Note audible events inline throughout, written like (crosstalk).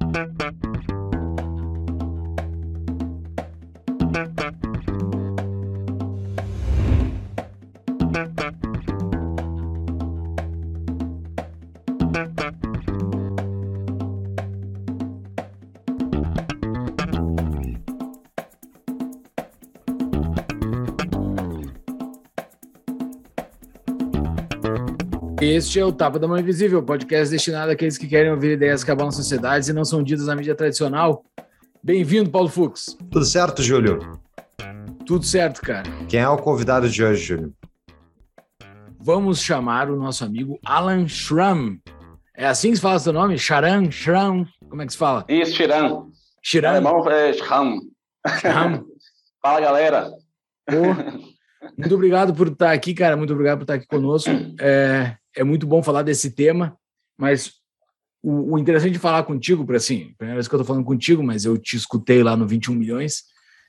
Thank you. Este é o Tapa da Mão Invisível, podcast destinado àqueles que querem ouvir ideias que abalam sociedades e não são ditas na mídia tradicional. Bem-vindo, Paulo Fux. Tudo certo, Júlio? Tudo certo, cara. Quem é o convidado de hoje, Júlio? Vamos chamar o nosso amigo Alan Schramm. É assim que se fala seu nome? Charan? Schramm? Como é que se fala? Isso, Chiran. Chiran? Alemão é Schramm. Schramm. (laughs) Fala, galera. Pô, muito obrigado por estar aqui, cara. Muito obrigado por estar aqui conosco. É, é muito bom falar desse tema, mas o, o interessante de falar contigo, para assim, primeira vez que eu estou falando contigo, mas eu te escutei lá no 21 milhões,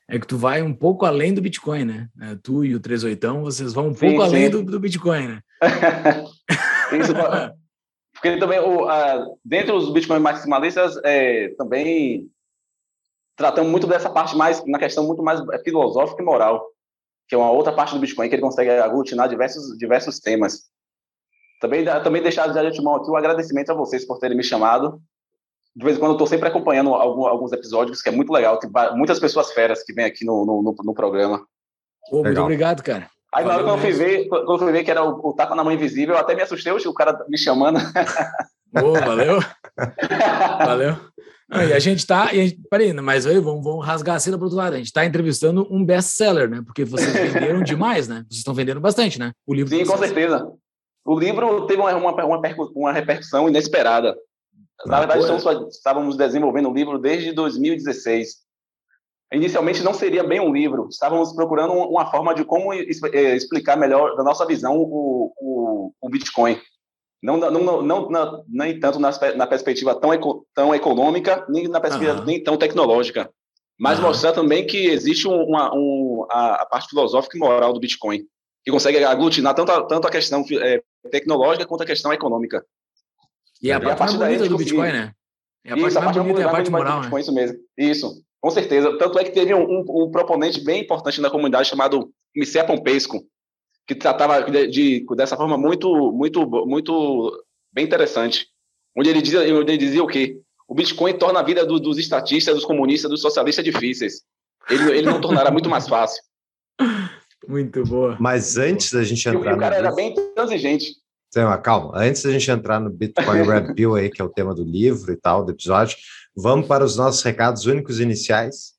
é que tu vai um pouco além do Bitcoin, né? É, tu e o 38, vocês vão um Sim, pouco sim. além do, do Bitcoin, né? (laughs) Isso, porque também, o, a, dentro dos Bitcoin maximalistas, é, também tratamos muito dessa parte mais, na questão muito mais filosófica e moral, que é uma outra parte do Bitcoin, que ele consegue aglutinar diversos, diversos temas. Também, também deixar de antemão aqui o agradecimento a vocês por terem me chamado. De vez em quando eu estou sempre acompanhando algum, alguns episódios, que é muito legal. Tem muitas pessoas feras que vêm aqui no, no, no- no programa. Pô, muito obrigado, cara. Aí na hora que eu fui ver, quando eu fui ver que era o, o tapa na mão invisível, eu até me assustei, o cara me chamando. Ô, valeu. (laughs) Valeu. E a gente tá. E a gente, peraí, mas aí vamos, vamos rasgar a cena para outro lado. A gente está entrevistando um best-seller, né? Porque vocês venderam demais, né? Vocês estão vendendo bastante, né? O livro. Sim, com vocês. certeza. O livro teve uma, uma, uma, percu- uma repercussão inesperada. Na Ah, verdade, estamos, só- estávamos desenvolvendo o livro desde 2016. Inicialmente não seria bem um livro, estávamos procurando um- uma forma de como eh, explicar melhor, da nossa visão, o, o, o Bitcoin. Não, não, não, não, não- nem tanto na, na perspectiva tão, eco- tão econômica, nem na perspectiva Aham. nem tão tecnológica, mas Aham. mostrar também que existe um- uma, um, a, a parte filosófica e moral do Bitcoin, que consegue aglutinar tanto a, tanto a questão eh, tecnológica quanto a questão econômica. E a a parte mais bonita do Bitcoin, né? É a Isso, parte mais bonita é a parte moral, Bitcoin, né? Isso mesmo. Isso, com certeza. Tanto é que teve um, um, um proponente bem importante na comunidade chamado Micé Pompesco, que tratava de, de- dessa forma muito, muito, muito bem interessante. Onde ele dizia, onde ele dizia o quê? O Bitcoin torna a vida do- dos estatistas, dos comunistas, dos socialistas difíceis. Ele, ele não tornará muito mais fácil. (laughs) Muito boa. Mas antes da gente entrar o cara no era bem transigente. Tem uma calma. Antes da gente entrar no Bitcoin Red (laughs) Pill aí, que é o tema do livro e tal, do episódio, vamos para os nossos recados únicos iniciais.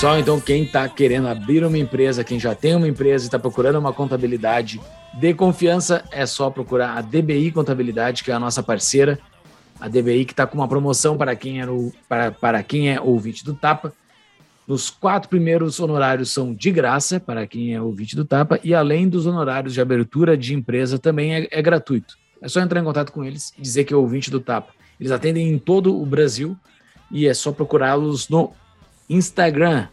Pessoal, então quem está querendo abrir uma empresa, quem já tem uma empresa e está procurando uma contabilidade de confiança, é só procurar a DBI Contabilidade, que é a nossa parceira. A DBI que está com uma promoção para quem, era o, para, para quem é ouvinte do Tapa. Os quatro primeiros honorários são de graça para quem é ouvinte do Tapa, e além dos honorários de abertura de empresa, também é, é gratuito. É só entrar em contato com eles e dizer que é ouvinte do Tapa. Eles atendem em todo o Brasil e é só procurá-los no Instagram,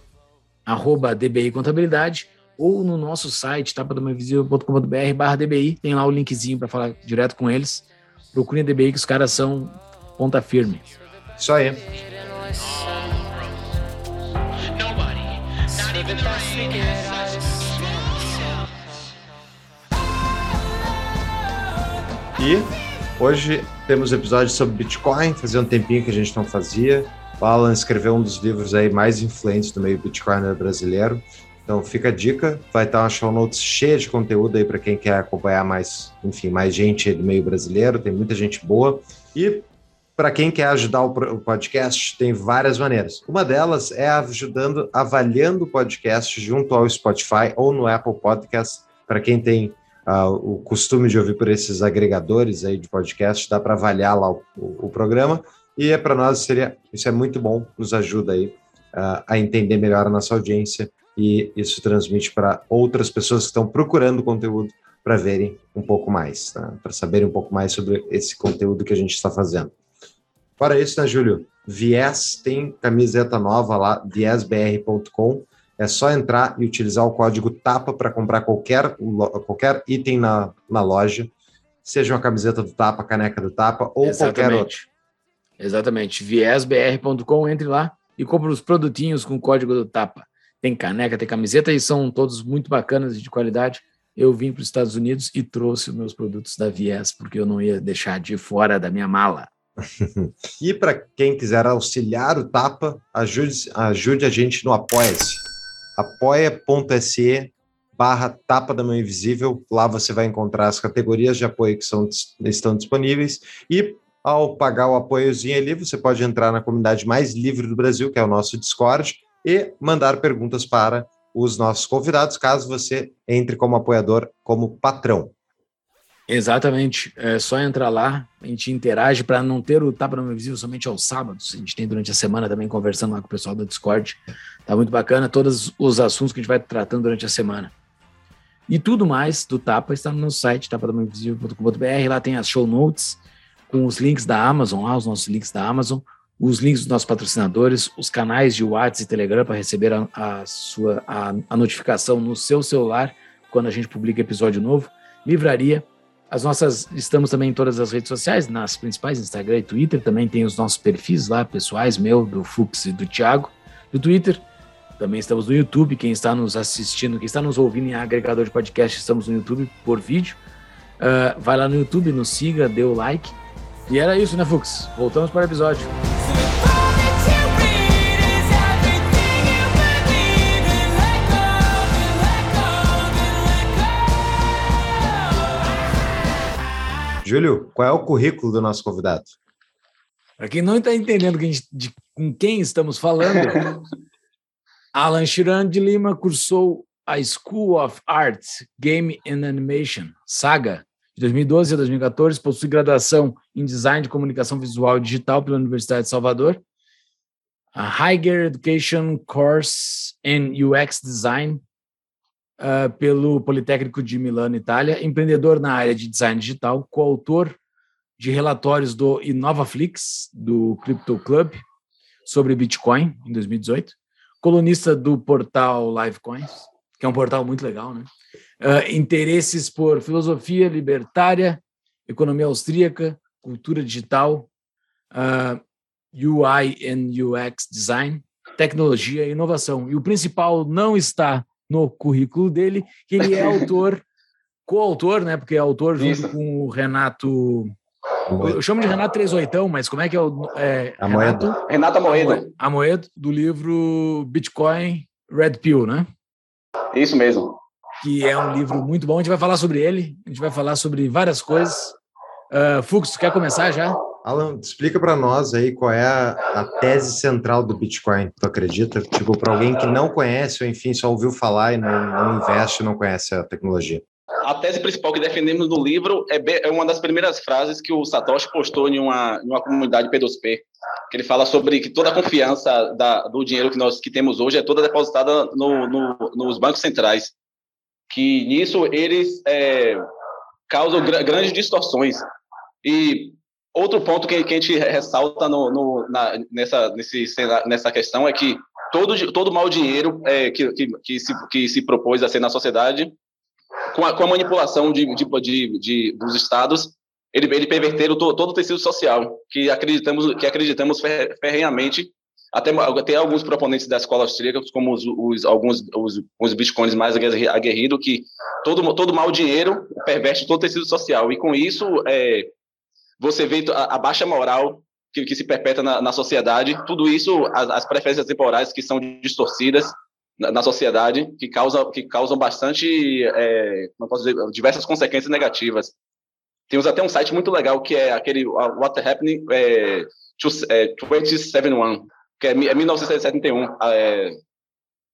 arroba DBI Contabilidade, ou no nosso site, tapadomainvisível.com.br barra DBI, tem lá o linkzinho para falar direto com eles. Procurem a DBI que os caras são ponta firme. Isso aí. E hoje temos episódio sobre Bitcoin, fazia um tempinho que a gente não fazia. O Alan escreveu um dos livros aí mais influentes do meio Bitcoiner brasileiro. Então fica a dica, vai estar uma show notes cheia de conteúdo aí para quem quer acompanhar mais, enfim, mais gente do meio brasileiro, tem muita gente boa. E para quem quer ajudar o podcast, tem várias maneiras. Uma delas é ajudando, avaliando o podcast junto ao Spotify ou no Apple Podcast. Para quem tem ah, o costume de ouvir por esses agregadores aí de podcast, dá para avaliar lá o, o- o programa. E é para nós seria isso é muito bom, nos ajuda aí ah, a entender melhor a nossa audiência e isso transmite para outras pessoas que estão procurando conteúdo para verem um pouco mais, tá? para saberem um pouco mais sobre esse conteúdo que a gente está fazendo. Fora isso, né, Júlio? Viés tem camiseta nova lá, viesbr.com. É só entrar e utilizar o código TAPA para comprar qualquer, qualquer item na, na loja, seja uma camiseta do Tapa, caneca do Tapa ou qualquer outro. Exatamente. Viesbr.com, entre lá e compra os produtinhos com código do Tapa. Tem caneca, tem camiseta e são todos muito bacanas e de qualidade. Eu vim para os Estados Unidos e trouxe os meus produtos da Vies, porque eu não ia deixar de fora da minha mala. (laughs) E para quem quiser auxiliar o Tapa, ajude, ajude a gente no Apoia-se. apoia.se barra Tapa da Mão Invisível. Lá você vai encontrar as categorias de apoio que são, estão disponíveis. E ao pagar o apoiozinho ali, você pode entrar na comunidade mais livre do Brasil, que é o nosso Discord, e mandar perguntas para os nossos convidados, caso você entre como apoiador, como patrão. Exatamente. É só entrar lá, a gente interage para não ter o Tapa no Invisível somente aos sábados. A gente tem durante a semana também conversando lá com o pessoal do Discord. Tá muito bacana todos os assuntos que a gente vai tratando durante a semana. E tudo mais do Tapa está no nosso site, tapadamainvisível.com.br. Lá tem as show notes com os links da Amazon, lá os nossos links da Amazon, os links dos nossos patrocinadores, os canais de WhatsApp e Telegram para receber a, a sua a, a notificação no seu celular quando a gente publica episódio novo. Livraria, as nossas, estamos também em todas as redes sociais, nas principais, Instagram e Twitter, também tem os nossos perfis lá, pessoais, meu, do Fux e do Thiago, do Twitter. Também estamos no YouTube, quem está nos assistindo, quem está nos ouvindo em agregador de podcast, estamos no YouTube por vídeo. Uh, vai lá no YouTube, nos siga, dê o like. E era isso, né, Fux? Voltamos para o episódio. Júlio, qual é o currículo do nosso convidado? Para quem não está entendendo quem, de, com quem estamos falando, (laughs) Alan Chiran de Lima cursou a School of Art, Game and Animation, SAGA, de 2012 a 2014, possui graduação em Design de Comunicação Visual e Digital pela Universidade de Salvador, a Higher Education Course in UX Design uh, pelo Politécnico de Milano, Itália, empreendedor na área de design digital, coautor de relatórios do InovaFlix, do Crypto Club, sobre Bitcoin, em 2018, colunista do portal Livecoins, que é um portal muito legal, né? Uh, interesses por filosofia libertária, economia austríaca, cultura digital, uh, UI and UX design, tecnologia e inovação. E o principal não está no currículo dele, que ele é autor, (laughs) coautor, né? Porque é autor junto Isso. com o Renato. Eu chamo de Renato 38, mas como é que é o. É, Renato Renata Moeda. Amoedo, do livro Bitcoin Red Pill, né? Isso mesmo. Que é um livro muito bom. A gente vai falar sobre ele, a gente vai falar sobre várias coisas. Uh, Fux, tu quer começar já? Alan, explica para nós aí qual é a, a tese central do Bitcoin. Tu acredita? Tipo, para alguém que não conhece ou enfim só ouviu falar e não, não investe, não conhece a tecnologia. A tese principal que defendemos no livro é, be- é uma das primeiras frases que o Satoshi postou em uma, em uma comunidade P2P, que ele fala sobre que toda a confiança da- do dinheiro que nós que temos hoje é toda depositada no- no- nos bancos centrais, que nisso eles é, causam gra- grandes distorções. E outro ponto que, que a gente ressalta no, no- na- nessa, nesse, nessa questão é que todo, todo mau dinheiro é, que, que, que, se, que se propôs a ser na sociedade com a, com a manipulação de, de, de, de- dos estados, ele, ele perverteram to, todo o tecido social, que acreditamos, que acreditamos fer- ferrenhamente. Até, até alguns proponentes da escola austríaca, como os, os- alguns os, os bitcoins mais aguerri- aguerridos, que todo, todo mau dinheiro perverte todo o tecido social. E com isso, é, você vê a, a baixa moral que, que se perpetua na, na sociedade, tudo isso, as, as preferências temporais que são distorcidas, na, na sociedade que causam que causam bastante é, dizer, diversas consequências negativas. Temos até um site muito legal que é aquele What Happening é, to, é, 2071 que é, mi- é 1971 é,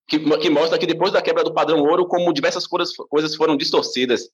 que, que mostra que depois da quebra do padrão ouro como diversas coisas, coisas foram distorcidas.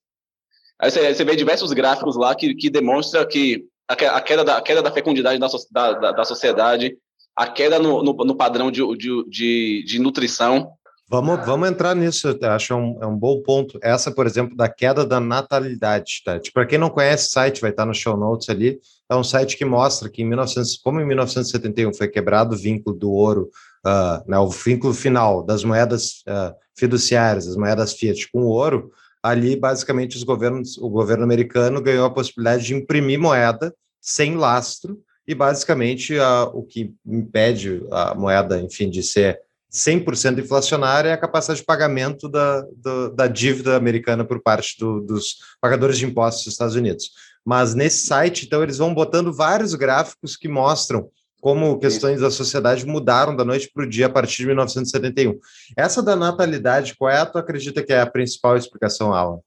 Aí você, você vê diversos gráficos lá que, que demonstra que a, a queda da a queda da fecundidade da, da, da sociedade a queda no, no, no padrão de, de, de, de nutrição Vamos, vamos entrar nisso, acho um, é um bom ponto. Essa, por exemplo, da queda da natalidade, tá? Tipo, para quem não conhece o site, vai estar no show notes ali. É um site que mostra que em 1900, como em 1971 foi quebrado o vínculo do ouro, uh, né, o vínculo final das moedas uh, fiduciárias, as moedas fiat com o ouro, ali basicamente os governos, o governo americano ganhou a possibilidade de imprimir moeda sem lastro e basicamente uh, o que impede a moeda, enfim, de ser 100% inflacionária é a capacidade de pagamento da, da, da dívida americana por parte do, dos pagadores de impostos dos Estados Unidos. Mas nesse site, então, eles vão botando vários gráficos que mostram como questões da sociedade mudaram da noite para o dia a partir de 1971. Essa da natalidade, qual é a tu acredita que é a principal explicação, Alan?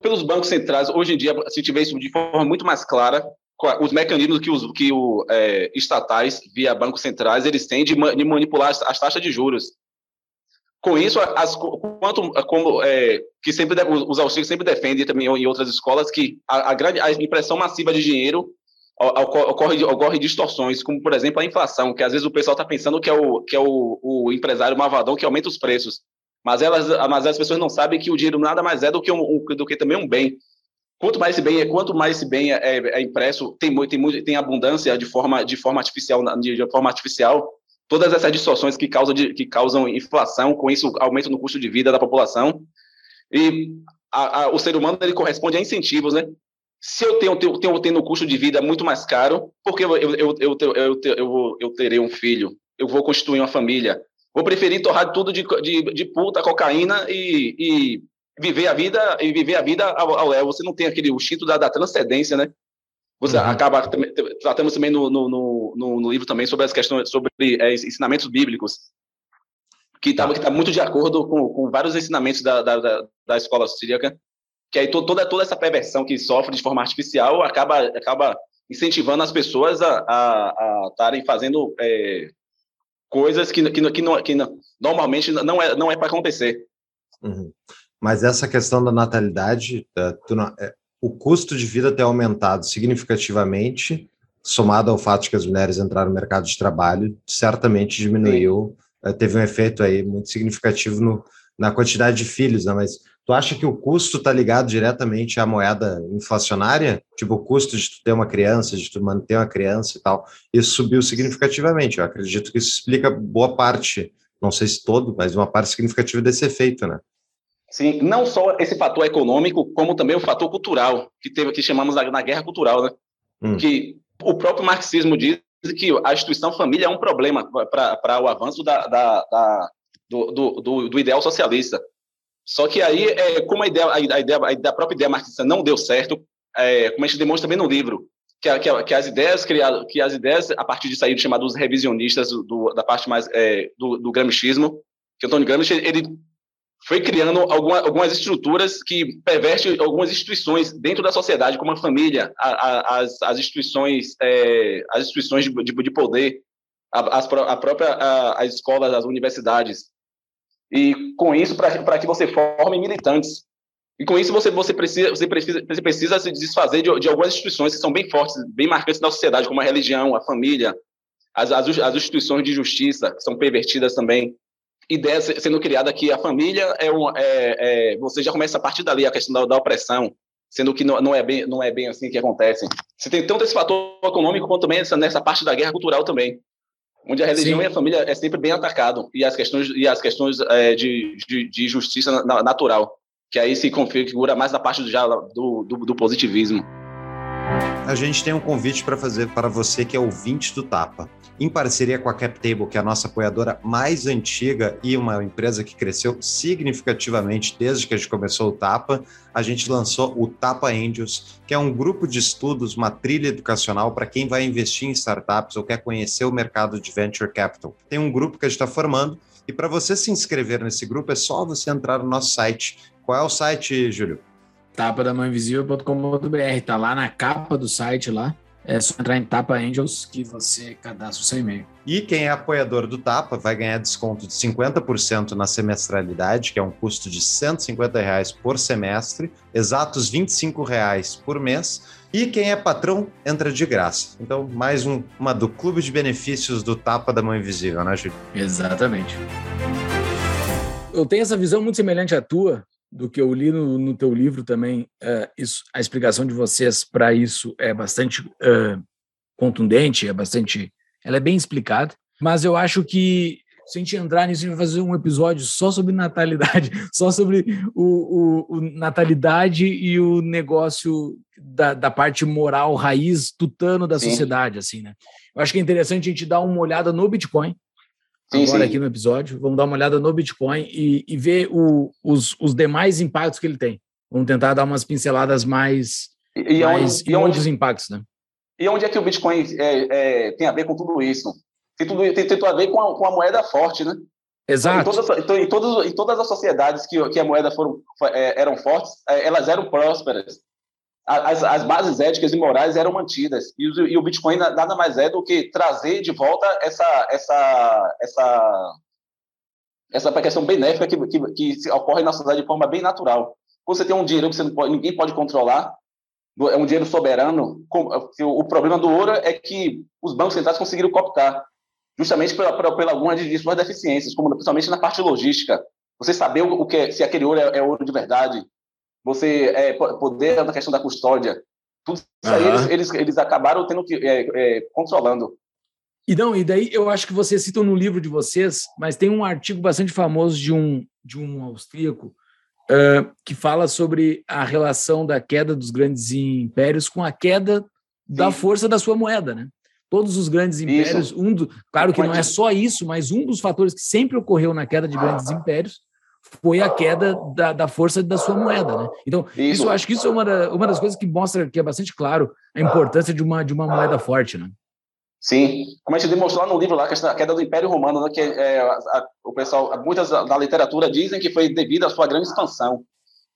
Pelos bancos centrais, hoje em dia, a gente vê isso de forma muito mais clara, os mecanismos que os que o, é, estatais, via bancos centrais, eles têm de, de, manipular as, as, taxas de juros. Com isso, as, quanto, como é, que sempre os auxílios sempre defendem também em outras escolas que a, a grande a impressão massiva de dinheiro ocorre, ocorre distorções, como por exemplo a inflação, que às vezes o pessoal está pensando que é o que é o, o empresário malvadão que aumenta os preços, mas elas, mas as pessoas não sabem que o dinheiro nada mais é do que um, do que também um bem. Quanto mais esse bem é, quanto mais esse bem é, é, é impresso, tem tem tem abundância de forma de forma artificial de, de forma artificial. Todas essas distorções que causam de, que causam inflação, com isso aumento no custo de vida da população. E a, a, o ser humano ele corresponde a incentivos, né? Se eu tenho, tenho, tenho, tenho um custo de vida muito mais caro, porque eu, eu, eu, eu, eu, eu, eu terei um filho, eu vou constituir uma família, vou preferir torrar tudo de, de, de puta, cocaína e, e viver a vida e viver a vida ao, léu. Você não tem aquele o instinto da, da transcendência, né? Você uhum. acaba tratamos também no, no, no, no, livro também sobre as questões sobre é, ensinamentos bíblicos que está que tá muito de acordo com, com vários ensinamentos da, da, da escola austríaca que aí toda toda essa perversão que sofre de forma artificial acaba acaba incentivando as pessoas a estarem fazendo é, coisas que, que, que, não, que não, normalmente não é não é para acontecer uhum. Mas essa questão da natalidade, é, o custo de vida ter aumentado significativamente, somado ao fato de que as mulheres entraram no mercado de trabalho, certamente diminuiu. É, teve um efeito aí muito significativo no, na quantidade de filhos, né? Mas tu acha que o custo está ligado diretamente à moeda inflacionária? Tipo, o custo de tu ter uma criança, de tu manter uma criança e tal, isso subiu significativamente. Eu acredito que isso explica boa parte, não sei se todo, mas uma parte significativa desse efeito, né? Sim, não só esse fator econômico, como também o fator cultural, que teve que chamamos na, na guerra cultural, né? Hum. Que o próprio marxismo diz que a instituição família é um problema para o avanço da, da, da do, do, do, ideal socialista. Só que aí, é, como a ideia, a ideia, a própria ideia marxista não deu certo, é, como a gente demonstra também no livro, que, que, que, as ideias criadas, que as ideias a partir disso aí chamados revisionistas do, da parte mais é, do, do gramscismo, que Antônio Gramsci ele foi criando alguma, algumas estruturas que pervertem algumas instituições dentro da sociedade, como a família, a, a, as, as instituições, é, as instituições de, de, de poder, a, a própria as escolas, as universidades. E com isso, para que você forme militantes. E com isso você, você, precisa, você, precisa, você precisa se desfazer de, de algumas instituições que são bem fortes, bem marcantes na sociedade, como a religião, a família, as, as, as instituições de justiça, que são pervertidas também ideia sendo criada que a família é, um, é, é, você já começa a partir dali a questão da, da, opressão, sendo que não, não, é bem, não é bem assim que acontece. Você tem tanto esse fator econômico quanto também essa, nessa parte da guerra cultural também, onde a religião Sim. e a família é sempre bem atacado e as questões e as questões é, de, de, de, justiça natural, que aí se configura mais na parte do, do, do, do positivismo. A gente tem um convite para fazer para você que é ouvinte do Tapa em parceria com a CapTable, que é a nossa apoiadora mais antiga e uma empresa que cresceu significativamente desde que a gente começou o Tapa, a gente lançou o Tapa Angels, que é um grupo de estudos, uma trilha educacional para quem vai investir em startups ou quer conhecer o mercado de venture capital. Tem um grupo que a gente está formando e para você se inscrever nesse grupo é só você entrar no nosso site. Qual é o site, Júlio? tapadamãoinvisível.com.br, tá lá na capa do site lá. É só entrar em Tapa Angels que você cadastra o seu e-mail. E quem é apoiador do Tapa vai ganhar desconto de 50% na semestralidade, que é um custo de 150 reais por semestre, exatos 25 reais por mês. E quem é patrão entra de graça. Então, mais um, uma do clube de benefícios do Tapa da Mão Invisível, né, Júlio? Exatamente. eu tenho essa visão muito semelhante à tua, do que eu li no, no teu livro também. Uh, isso, a explicação de vocês para isso é bastante uh, contundente, é bastante. Ela é bem explicada, mas eu acho que se a gente entrar nisso, a gente vai fazer um episódio só sobre natalidade, (laughs) só sobre o, o, o natalidade e o negócio da, da, parte moral, raiz, tutano da Sim. sociedade, assim, né? Eu acho que é interessante a gente dar uma olhada no Bitcoin, sim, agora sim. aqui no episódio. Vamos dar uma olhada no Bitcoin e, e ver o, os, os demais impactos que ele tem. Vamos tentar dar umas pinceladas mais, e, mais onde, e onde, impactos, né? E onde é que o Bitcoin é, é, tem a ver com tudo isso? Tem tudo, tem, tem tudo a ver com a, com a moeda forte, né? Exato. Em todas, então, em, todas, em todas as sociedades que, que a moeda foram, é, eram fortes, é, elas eram prósperas as, as bases éticas e morais eram mantidas. E e o Bitcoin nada mais é do que trazer de volta essa, essa, essa, essa questão benéfica que, que, que ocorre na sociedade de forma bem natural. Você tem um dinheiro que pode, ninguém pode controlar, é um dinheiro soberano. O problema do ouro é que os bancos centrais conseguiram cooptar, justamente pela, pela, pela algumas de suas deficiências, como principalmente na parte logística. Você saber o que é, se aquele ouro é, é ouro de verdade, você é, poder na questão da custódia. Tudo isso uhum. aí eles, eles, eles, acabaram tendo que é, é, controlando. E não, e daí eu acho que vocês citam no livro de vocês, mas tem um artigo bastante famoso de um de um austríaco uh, que fala sobre a relação da queda dos grandes impérios com a queda Sim. da força da sua moeda, né? Todos os grandes impérios, isso. um do, claro que não é só isso, mas um dos fatores que sempre ocorreu na queda de grandes impérios foi a queda da, da força da sua moeda, né? Então, isso. isso eu acho que isso é uma, da, uma das coisas que mostra que é bastante claro a importância de uma, de uma moeda forte, né? Sim, como a gente demonstrou lá no livro, lá, a queda do Império Romano, né, que é, a, o pessoal, muitas da literatura dizem que foi devido à sua grande expansão.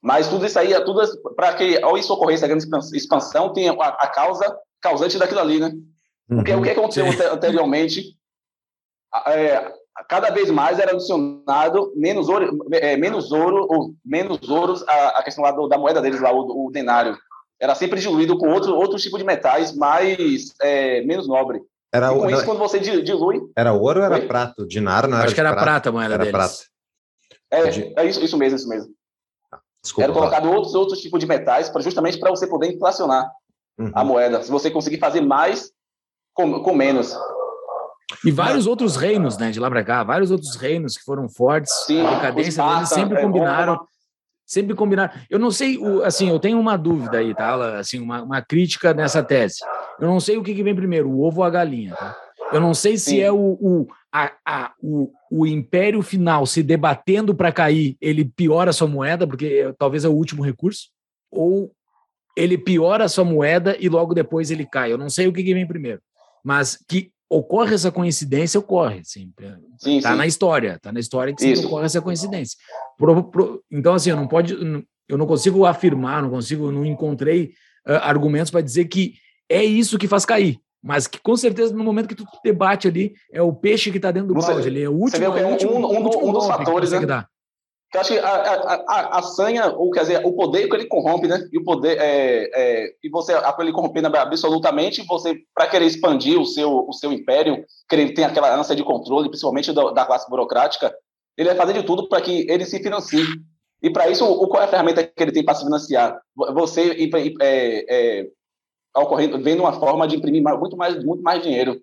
Mas tudo isso aí, é tudo para que ao isso ocorresse a grande expansão, tem a, a causa causante daquilo ali, né? Porque uhum, o que aconteceu sim. anteriormente? É, cada vez mais era adicionado menos ouro, é, menos ouro ou menos ouros a, a questão lá do, da moeda deles lá, o, o, denário. Era sempre diluído com outro, outro tipo de metais mais é, menos nobre. Era, e com isso, quando você dilui. Era ouro ou era Oi? prata? O dinar não era Acho que era prata, prata a moeda era deles. Prata. É, é isso, isso mesmo, isso mesmo. Desculpa, era colocado outros, outros tipos de metais para justamente para você poder inflacionar uhum. a moeda. Se você conseguir fazer mais com, com menos. E vários outros reinos, né, de lá para cá, vários outros reinos que foram fortes, Sim, a decadência deles sempre é combinaram, sempre combinaram. Eu não sei, assim, eu tenho uma dúvida aí, tá? Assim, uma, uma crítica nessa tese. Eu não sei o que, que vem primeiro, o ovo ou a galinha, tá? Eu não sei se Sim. é o, o, a, a, o, o império final se debatendo para cair, ele piora a sua moeda, porque talvez é o último recurso, ou ele piora a sua moeda e logo depois ele cai. Eu não sei o que, que vem primeiro, mas que ocorre essa coincidência, ocorre. Assim, sim, tá sim. na história, tá na história que ocorre essa coincidência. Pro, pro, então, assim, eu não pode, eu não consigo afirmar, não consigo, não encontrei uh, argumentos para dizer que é isso que faz cair. Mas que com certeza, no momento que tu debate ali, é o peixe que está dentro do balde. Ele é o último. Você vê é um, último, um, um, um dos fatores, né? Que eu acho que a, a, a, a, sanha, ou quer dizer, o poder que ele corrompe, né? E o poder, é, é, e você, ele corrompendo absolutamente, você, para querer expandir o seu, o seu império, querer ter aquela ânsia de controle, principalmente da, da classe burocrática, ele vai fazer de tudo para que ele se financie. E para isso, o, qual é a ferramenta que ele tem para se financiar? Você é, é, ocorrendo, vendo uma forma de imprimir muito mais, muito mais dinheiro.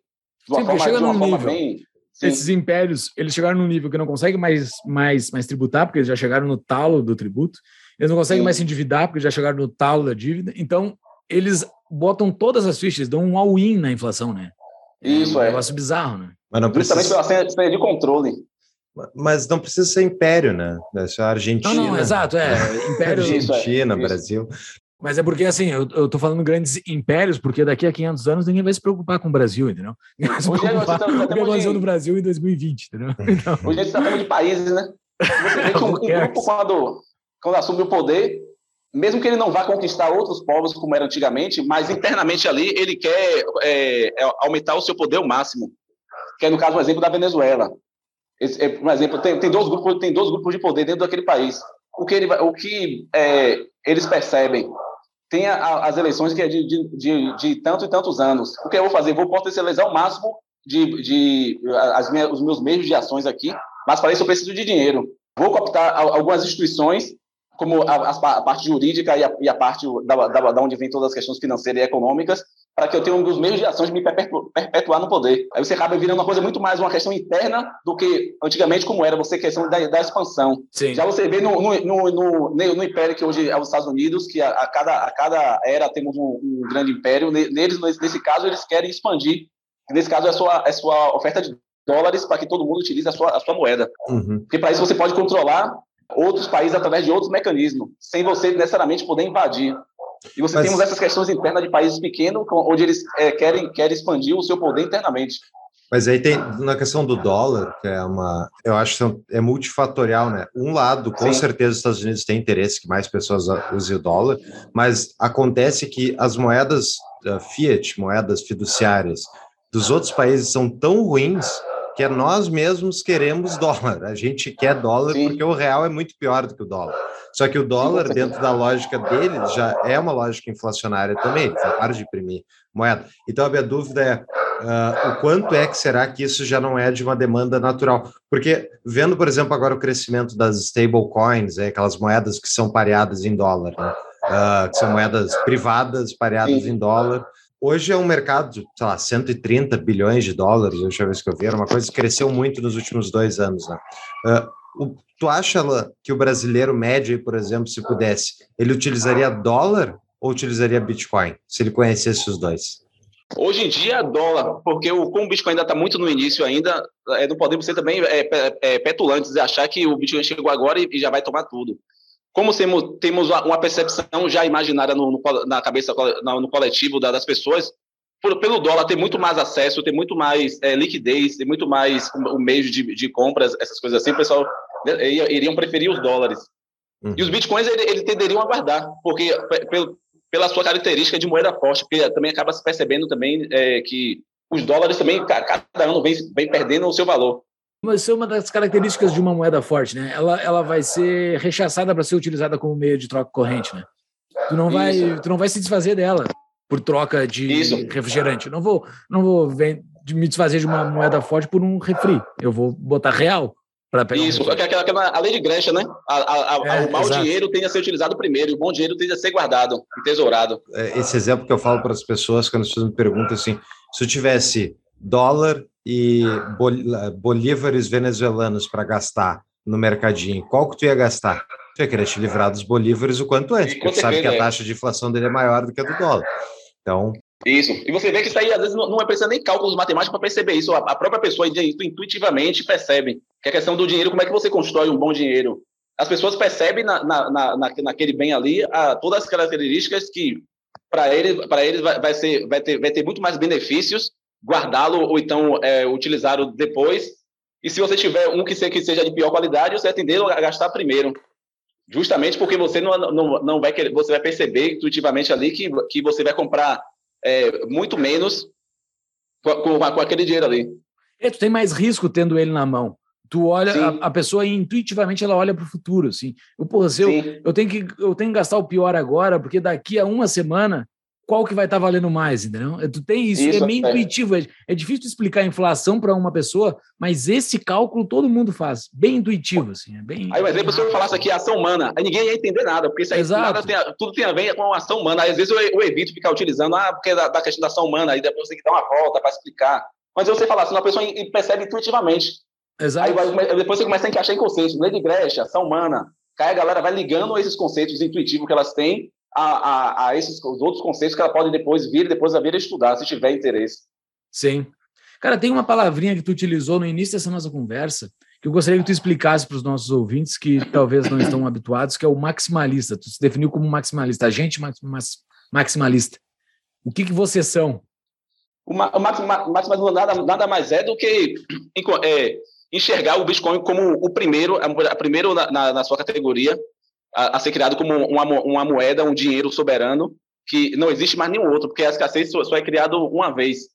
De uma Sim, forma, chega de uma forma nível. bem Sim. esses impérios, eles chegaram num nível que não conseguem mais, mais, mais tributar, porque eles já chegaram no talo do tributo, eles não conseguem Sim. mais se endividar, porque já chegaram no talo da dívida, então eles botam todas as fichas, dão um all-in na inflação, né? Isso, é. Um é. negócio bizarro, né? Mas não precisa... Justamente pela senha de controle. Mas não precisa ser império, né? É Argentina. Não, não, exato, é. Império. Argentina, Isso, é. Brasil. Mas é porque, assim, eu, eu tô falando grandes impérios, porque daqui a 500 anos ninguém vai se preocupar com o Brasil, entendeu? Ninguém vai se preocupar com o que aconteceu no Brasil em 2020, entendeu? Então... Hoje a gente está falando de países, né? Você vê que um, um grupo, quando, quando assume o poder, mesmo que ele não vá conquistar outros povos como era antigamente, mas internamente ali ele quer é, é, aumentar o seu poder ao máximo. Que é, no caso, um exemplo da Venezuela. Esse, é, um exemplo, tem, tem, dois grupos, tem dois grupos de poder dentro daquele país. O que, ele, o que é, eles percebem tem a, as eleições que é de, de, de, de, tanto e tantos anos. O que eu vou fazer? Vou potencializar o máximo de, de as minhas, os meus meios de ações aqui, mas para isso eu preciso de dinheiro. vou cooptar al- algumas instituições, como a, a parte jurídica e a, e a parte da, da, da onde vem todas as questões financeiras e econômicas, para que eu tenha um dos meios de ações de me perpetu- perpetuar no poder. Aí você acaba virando uma coisa muito mais uma questão interna do que antigamente como era você questão da, da expansão. Sim. Já você vê no, no, no, no, império que hoje é os Estados Unidos, que a, a cada, a cada era temos um, um grande império, Ne- neles, nesse, caso, eles querem expandir. Nesse caso, é a sua, é sua oferta de dólares para que todo mundo utilize a sua, a sua moeda. Uhum. Porque para isso você pode controlar outros países através de outros mecanismos, sem você necessariamente poder invadir. E você Mas- temos essas questões internas de países pequenos, onde eles eh, querem, querem expandir o seu poder internamente. Mas aí tem, na questão do dólar, que é uma, eu acho que é multifatorial, né? Um lado, com Sim. certeza, os Estados Unidos têm interesse que mais pessoas usem o dólar, mas acontece que as moedas uh, fiat, moedas fiduciárias, dos outros países são tão ruins que é nós mesmos queremos dólar. A gente quer dólar Sim. porque o real é muito pior do que o dólar. Só que o dólar, dentro da lógica deles, já é uma lógica inflacionária também, eles não param de imprimir moeda. Então, a minha dúvida é ah, o quanto é que será que isso já não é de uma demanda natural? Porque, vendo, por exemplo, agora o crescimento das stablecoins, é, aquelas moedas que são pareadas em dólar, né? Ah, que são moedas privadas pareadas Sim. em dólar. Hoje é um mercado sei lá, 130 bilhões de dólares, a última vez que eu vi, era uma coisa que cresceu muito nos últimos dois anos, né? Ah, o- tu acha, Alan, que o brasileiro médio, por exemplo, se pudesse, ele utilizaria dólar ou utilizaria Bitcoin, se ele conhecesse os dois? Hoje em dia, dólar, porque o, como o Bitcoin ainda está muito no início ainda, é, não podemos ser também é, pe- é, petulantes e achar que o Bitcoin chegou agora e, e já vai tomar tudo. Como temos, uma percepção já imaginária no, no na cabeça, no, coletivo da- das pessoas, por- pelo dólar ter muito mais acesso, ter muito mais é, liquidez, ter muito mais o, o meio de, de compras, essas coisas assim, o pessoal né, ia- iriam preferir os dólares. Uhum. E os bitcoins ele, ele tenderiam a guardar, porque pe- pelo, pela sua característica de moeda forte, porque também acaba se percebendo também é, que os dólares também, ca- cada ano, vem, vem perdendo o seu valor. Mas isso é uma das características de uma moeda forte, né? Ela, ela vai ser rechaçada para ser utilizada como meio de troca corrente, né? Tu não vai, Isso. tu não vai se desfazer dela por troca de Isso. refrigerante. Eu não vou, não vou me desfazer de uma moeda forte por um refri. Eu vou botar real para pegar. um Isso, refri. aquela, aquela, a lei de Gresham, né? A, a, a- É, o mau exato. dinheiro tende a ser utilizado primeiro, e o bom dinheiro tende a ser guardado, entesourado. É, esse exemplo que eu falo para as pessoas quando as pessoas me perguntam assim, se eu tivesse dólar e bol- bolívares venezuelanos para gastar no mercadinho, qual que tu ia gastar? Tu ia querer te livrar dos bolívares o quanto antes, porque tu sabe que a certeza, é. taxa de inflação dele é maior do que a do dólar. Então, Isso. E você vê que isso aí, às vezes, não, é precisa nem cálculos matemáticos para perceber isso. A, própria pessoa intu- intuitivamente percebe que a questão do dinheiro, como é que você constrói um bom dinheiro? As pessoas percebem na, na, na, na- naquele bem ali a, todas as características que, para eles, para eles vai, vai, ser, vai, ter, vai ter muito mais benefícios guardá-lo ou então é, utilizá-lo depois. E se você tiver um que, se- que seja de pior qualidade, você vai tender a gastar primeiro. Justamente porque você não, não, não vai querer, você vai perceber intuitivamente ali que, que você vai comprar é, muito menos com, com, com aquele dinheiro ali. É, tu tem mais risco tendo ele na mão. Tu olha, a, a pessoa intuitivamente ela olha para o futuro, assim. Eu, porra, se eu, eu tenho que eu tenho que gastar o pior agora, porque daqui a uma semana qual que vai estar valendo mais, entendeu? Tu tem isso, Isso, é meio é. intuitivo, é, é difícil explicar a inflação para uma pessoa, mas esse cálculo todo mundo faz, bem intuitivo, assim, é bem. Aí, um exemplo, se eu falasse aqui ação humana, aí ninguém ia entender nada, porque isso aí nada tem a- tudo tem a ver com a ação humana. Aí, às vezes eu, eu evito ficar utilizando, ah, porque é da, da questão da ação humana, aí depois tem que dar uma volta para explicar. Mas você falar assim, uma pessoa percebe intuitivamente. Exato. Aí depois você começa a encaixar em conceitos, lei de Gresham, ação humana. Aí a galera vai ligando esses conceitos intuitivos que elas têm a, a, a esses os outros conceitos que ela pode depois vir, depois a vir a estudar, se tiver interesse. Sim. Cara, tem uma palavrinha que tu utilizou no início dessa nossa conversa que eu gostaria que tu explicasse para os nossos ouvintes que talvez não estão habituados, que é o maximalista. Tu se definiu como maximalista, agente max- max- maximalista. O que, que vocês são? O ma- o maxi- ma- maximalismo nada, nada mais é do que é, enxergar o Bitcoin como o primeiro, a primeiro na, na- na sua categoria, a, a ser criado como uma, uma moeda, um dinheiro soberano, que não existe mais nenhum outro, porque a escassez só, só é criado uma vez.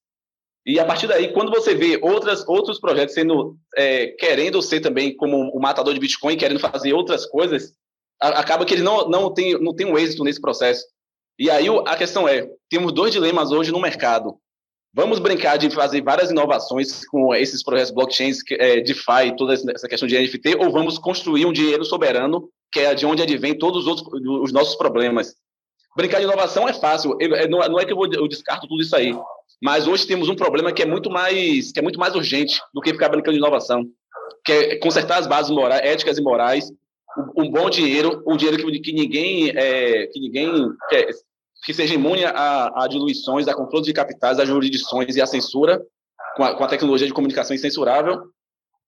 E a partir daí, quando você vê outras, outros projetos sendo é, querendo ser também como o matador de Bitcoin, querendo fazer outras coisas, a- acaba que ele não, não, tem, não tem um êxito nesse processo. E aí a questão é, temos dois dilemas hoje no mercado. Vamos brincar de fazer várias inovações com esses projetos blockchains, é, DeFi, toda essa questão de NFT, ou vamos construir um dinheiro soberano, que é de onde advém todos os outros os nossos problemas. Brincar de inovação é fácil, eu- é- não não é que eu, vou, eu descarto tudo isso aí, mas hoje temos um problema que é muito mais que é muito mais urgente do que ficar brincando de inovação, que é consertar as bases morais, éticas e morais, um um bom dinheiro, um dinheiro que, que ninguém é, que ninguém quer, que seja imune a, a diluições, a controle de capitais, a jurisdições e a censura, com a, com a tecnologia de comunicação incensurável,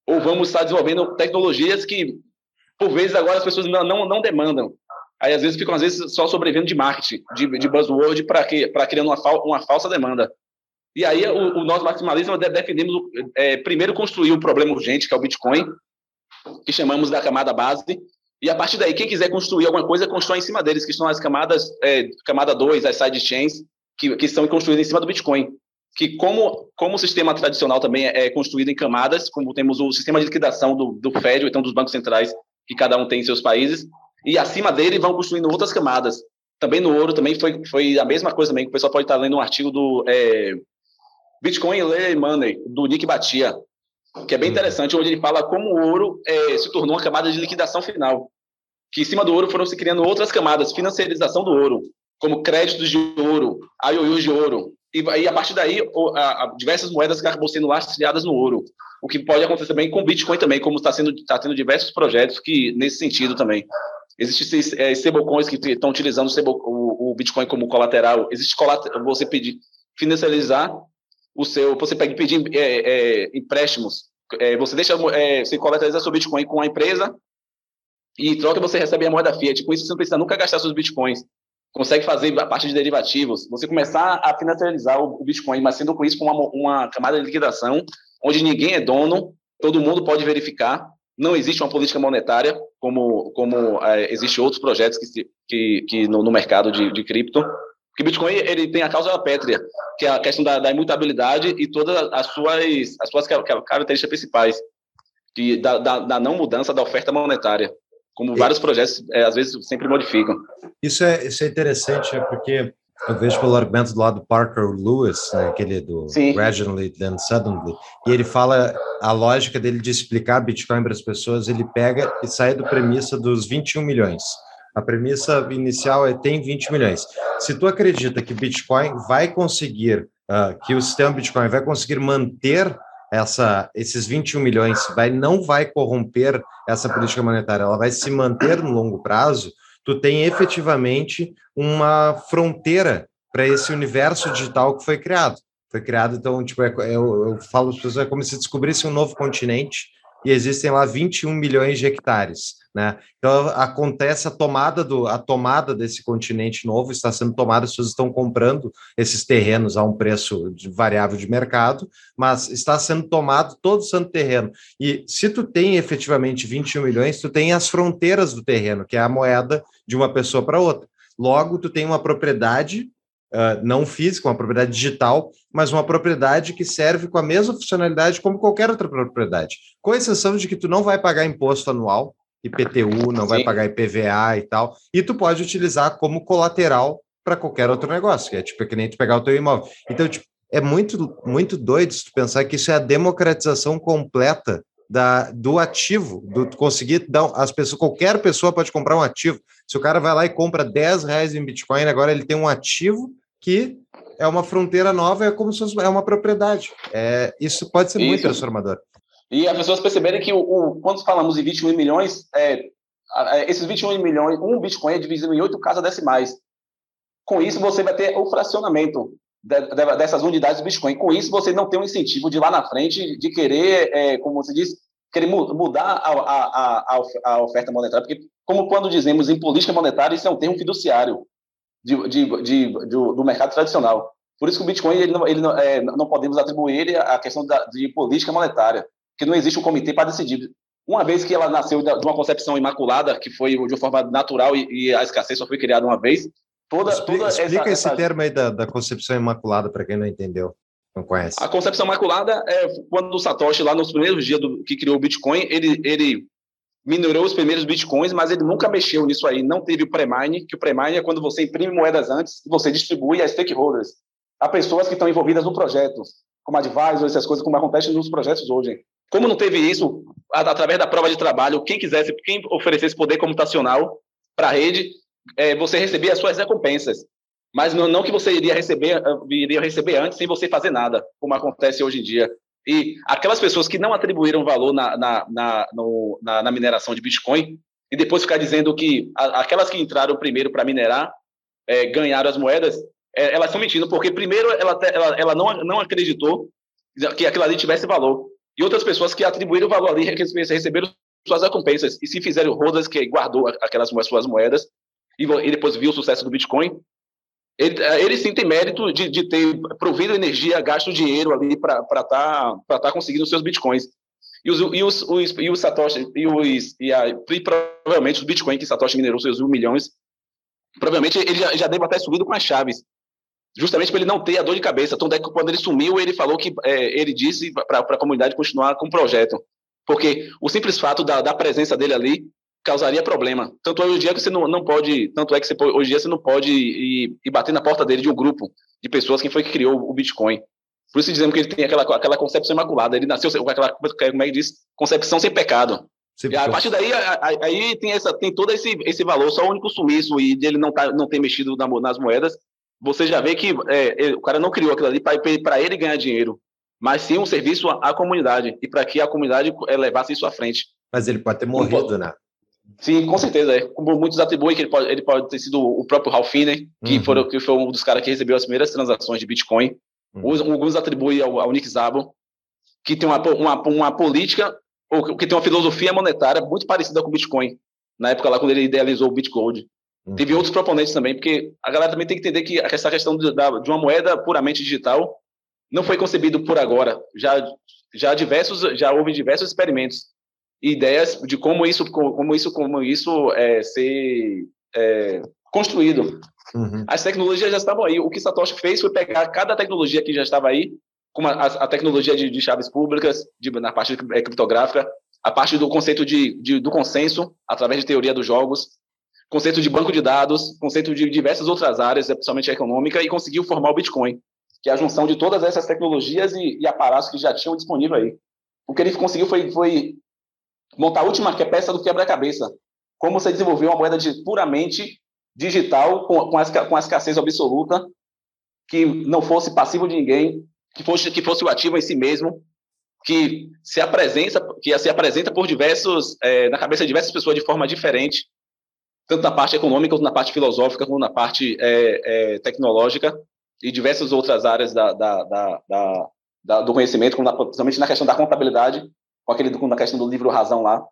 ou vamos estar desenvolvendo tecnologias que, por vezes, agora as pessoas não, não, não demandam. Aí, às vezes, ficam, às vezes, só sobrevivendo de marketing, de, de buzzword, para criando uma, uma falsa demanda. E aí, o, o nosso maximalismo, de- defendemos, o- é, primeiro, construir um problema urgente, que é o Bitcoin, que chamamos da camada base, e a partir daí, quem quiser construir alguma coisa, constrói em cima deles, que são as camadas, é, camada 2, as sidechains, que, que são construídas em cima do Bitcoin. Que como, como o sistema tradicional também é construído em camadas, como temos o sistema de liquidação do, do Fed, ou então dos bancos centrais, que cada um tem em seus países, e acima dele vão construindo outras camadas. Também no ouro também foi, foi a mesma coisa também, que o pessoal pode estar lendo um artigo do é, Bitcoin Lay Money, do Nick Batia, que é bem interessante, onde ele fala como o ouro é, se tornou uma camada de liquidação final. Que em cima do ouro foram se criando outras camadas, financiarização do ouro, como créditos de ouro, IOUs de ouro. E aí, a partir daí, o- a- a- diversas moedas acabam sendo lastreadas no ouro. O que pode acontecer também com o Bitcoin também, como está sendo está tendo diversos projetos que nesse sentido também. Existem é, que estão utilizando o, o- Bitcoin como colateral. Existe colat- você pedir financiarizar o seu, você pega e pedir é, é, empréstimos. É, você deixa, é, você colateraliza seu Bitcoin com a empresa e em troca você recebe a moeda fiat. Com isso você não precisa nunca gastar seus Bitcoins. Consegue fazer a parte de derivativos. Você começar a financiarizar o, Bitcoin, mas sendo com isso com uma, uma camada de liquidação, onde ninguém é dono, todo mundo pode verificar. Não existe uma política monetária, como, como é, existe outros projetos que, que, que no, no mercado de, de cripto. Porque Bitcoin ele tem a causa pétrea, que é a questão da, da imutabilidade e todas as suas, as suas car- car- características principais, que, da, da, da não mudança da oferta monetária, como vários projetos é, às vezes sempre modificam. Isso é, isso é interessante, né, porque eu vejo pelo argumento do lado do Parker Lewis, né, aquele do Sim. Gradually Then Suddenly, e ele fala a lógica dele de explicar Bitcoin para as pessoas, ele pega e sai do premissa dos 21 milhões. A premissa inicial é tem 20 milhões. Se tu acredita que Bitcoin vai conseguir, ah, que o sistema Bitcoin vai conseguir manter essa, esses 21 milhões, vai, não vai corromper essa política monetária, ela vai se manter no longo prazo, tu tem efetivamente uma fronteira para esse universo digital que foi criado. Foi criado, então, tipo, é- eu, eu falo para as pessoas, é como se descobrisse um novo continente e existem lá 21 milhões de hectares, né? Então acontece a tomada do a tomada desse continente novo está sendo tomada, as pessoas estão comprando esses terrenos a um preço de- variável de mercado, mas está sendo tomado todo o santo terreno. E se tu tem efetivamente 21 milhões, tu tem as fronteiras do terreno, que é a moeda de uma pessoa para outra. Logo, tu tem uma propriedade ah, não física, uma propriedade digital, mas uma propriedade que serve com a mesma funcionalidade como qualquer outra propriedade, com exceção de que tu não vai pagar imposto anual, IPTU, não vai Sim. pagar IPVA e tal, e tu pode utilizar como colateral para qualquer outro negócio, que é tipo é que nem tu pegar o teu imóvel. Então, tipo, é muito, muito doido se tu pensar que isso é a democratização completa da, do ativo, do conseguir dar as pessoas, qualquer pessoa pode comprar um ativo. Se o cara vai lá e compra 10 reais em Bitcoin, agora ele tem um ativo que é uma fronteira nova, é como se fosse é uma propriedade. É, isso pode ser muito Isso. transformador. E as pessoas perceberem que o, o- quando falamos em 21 milhões, é, esses 21 milhões, um Bitcoin é dividido em oito casas decimais. Com isso, você vai ter o fracionamento dessas unidades do Bitcoin. Com isso, você não tem um incentivo de lá na frente de querer, é, como você diz, querer mu- mudar a, a, a, a of- a oferta monetária. Porque, como quando dizemos em política monetária, isso é um termo fiduciário de, de, de, do, do mercado tradicional. Por isso que o Bitcoin ele não, ele não, é, não podemos atribuir ele à questão da, de política monetária, porque não existe um comitê para decidir. Uma vez que ela nasceu de uma concepção imaculada, que foi de uma forma natural e, e a escassez só foi criada uma vez, toda, Explica, toda explica essa, esse essa- termo aí da, da concepção imaculada para quem não entendeu, não conhece. A concepção imaculada é quando o Satoshi, lá nos primeiros dias do, que criou o Bitcoin, ele, ele minerou os primeiros Bitcoins, mas ele nunca mexeu nisso aí. Não teve o pré-mine, que o pré-mine é quando você imprime moedas antes e você distribui a stakeholders. a pessoas que estão envolvidas no projeto, como advisors, essas coisas, como acontece nos projetos hoje. Como não teve isso, através da prova de trabalho, quem quisesse, quem oferecesse poder computacional para a rede, eh, você recebia as suas recompensas. Mas não, não que você iria receber, eh, iria receber antes sem você fazer nada, como acontece hoje em dia. E aquelas pessoas que não atribuíram valor na, na, na, no- na, na mineração de Bitcoin, e depois ficar dizendo que a- aquelas que entraram primeiro para minerar eh, ganharam as moedas, eh, elas estão mentindo, porque primeiro ela, ela, ela não, não acreditou que aquilo ali tivesse valor. E outras pessoas que atribuíram valor ali rece- receberam suas recompensas. E se fizeram rodas que guardou aquelas suas moedas e, e depois viu o sucesso do Bitcoin, ele, eh, ele sim tem mérito de, de ter provido energia, gasto dinheiro ali para estar tá, tá conseguindo os seus Bitcoins. E os, e os, os, e os Satoshi, e, os, e, a, e provavelmente os Bitcoin que Satoshi minerou seus mil milhões, provavelmente ele já, já deve ter subido com as chaves justamente para ele não ter a dor de cabeça. Tanto é que quando ele sumiu, ele falou que é, ele disse para a comunidade continuar com o projeto, porque o simples fato da, da presença dele ali causaria problema. Tanto é hoje em dia que você não, não pode, tanto é que você, hoje em dia você não pode ir, ir bater na porta dele de um grupo de pessoas que foi que criou o Bitcoin. Por isso dizemos que ele tem aquela, aquela concepção imaculada. Ele nasceu com aquela, como é que diz, concepção sem pecado. E a partir daí, aí tem, essa, tem todo esse, esse valor, só o único sumiço e de ele não, tá, não ter mexido na nas moedas, você já vê que é, ele- o cara não criou aquilo ali para ele ganhar dinheiro, mas sim um serviço à, à comunidade e para que a comunidade é, levasse isso à frente. Mas ele pode ter morrido, né? Sim, com certeza. É. Como muitos atribuem que ele pode, ele pode ter sido o próprio Ralph Finney, que, Uhum. foram, que foi um dos caras que recebeu as primeiras transações de Bitcoin. Uhum. Alguns atribuem ao, ao Nick Szabo, que tem uma, uma, uma política, ou que tem uma filosofia monetária muito parecida com o Bitcoin, na época lá quando ele idealizou o Bitgold. Uhum. Teve outros proponentes também, porque a galera também tem que entender que essa questão de, de uma moeda puramente digital não foi concebido por agora. Já, já diversos, já houve diversos experimentos ideias de como isso, como isso, como isso é, ser é, construído. Uhum. As tecnologias já estavam aí. O que Satoshi fez foi pegar cada tecnologia que já estava aí, como a, a tecnologia de, de chaves públicas, de, na parte eh, criptográfica, a parte do conceito de, de- do consenso, através de teoria dos jogos, conceito de banco de dados, conceito de diversas outras áreas, principalmente a econômica, e conseguiu formar o Bitcoin, que é a junção de todas essas tecnologias e, e aparatos que já tinham disponível aí. O que ele conseguiu foi, foi montar a última peça do quebra-cabeça. Como você desenvolveu uma moeda de, puramente digital, com, com, a, esca- com a escassez absoluta, que não fosse passivo de ninguém, que fosse, que fosse o ativo em si mesmo, que se apresenta, que se apresenta por diversos, eh, na cabeça de diversas pessoas de forma diferente, tanto na parte econômica, quanto na parte filosófica, como na parte eh, eh, tecnológica e diversas outras áreas da, da, da- da- do conhecimento, como na, principalmente na questão da contabilidade, com aquele do- na questão do livro Razão lá.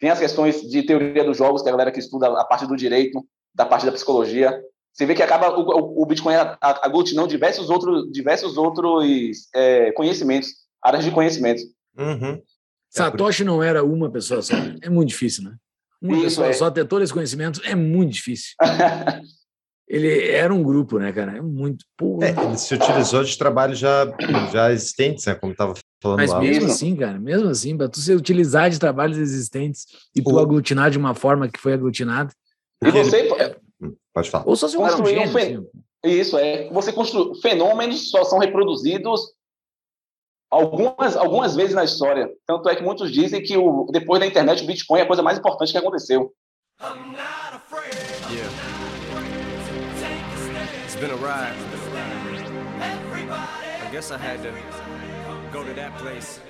Tem as questões de teoria dos jogos, que é a galera que estuda a parte do direito, da parte da psicologia. Você vê que acaba o, o- Bitcoin a- a- aglutinando diversos outros, diversos outros eh, conhecimentos, áreas de conhecimento. Uhum. Satoshi não era uma pessoa só. É muito difícil, né? Uma Isso, pessoa é. só ter todo esse conhecimento é muito difícil. (laughs) Ele era um grupo, né, cara? É muito. Porra. É, ele se utilizou de trabalhos já, já existentes, né? Como estava falando Mas lá. mesmo assim, cara, mesmo assim, para tu se utilizar de trabalhos existentes e tu aglutinar de uma forma que foi aglutinado, E você, Pode falar. ou só se um Construir um gênio, fen- assim. Isso é. Você construi fenômenos só são reproduzidos algumas algumas vezes na história. Tanto é que muitos dizem que o, depois da internet o Bitcoin é a coisa mais importante que aconteceu. Yeah. It's been a ride. I guess I had to go to that place.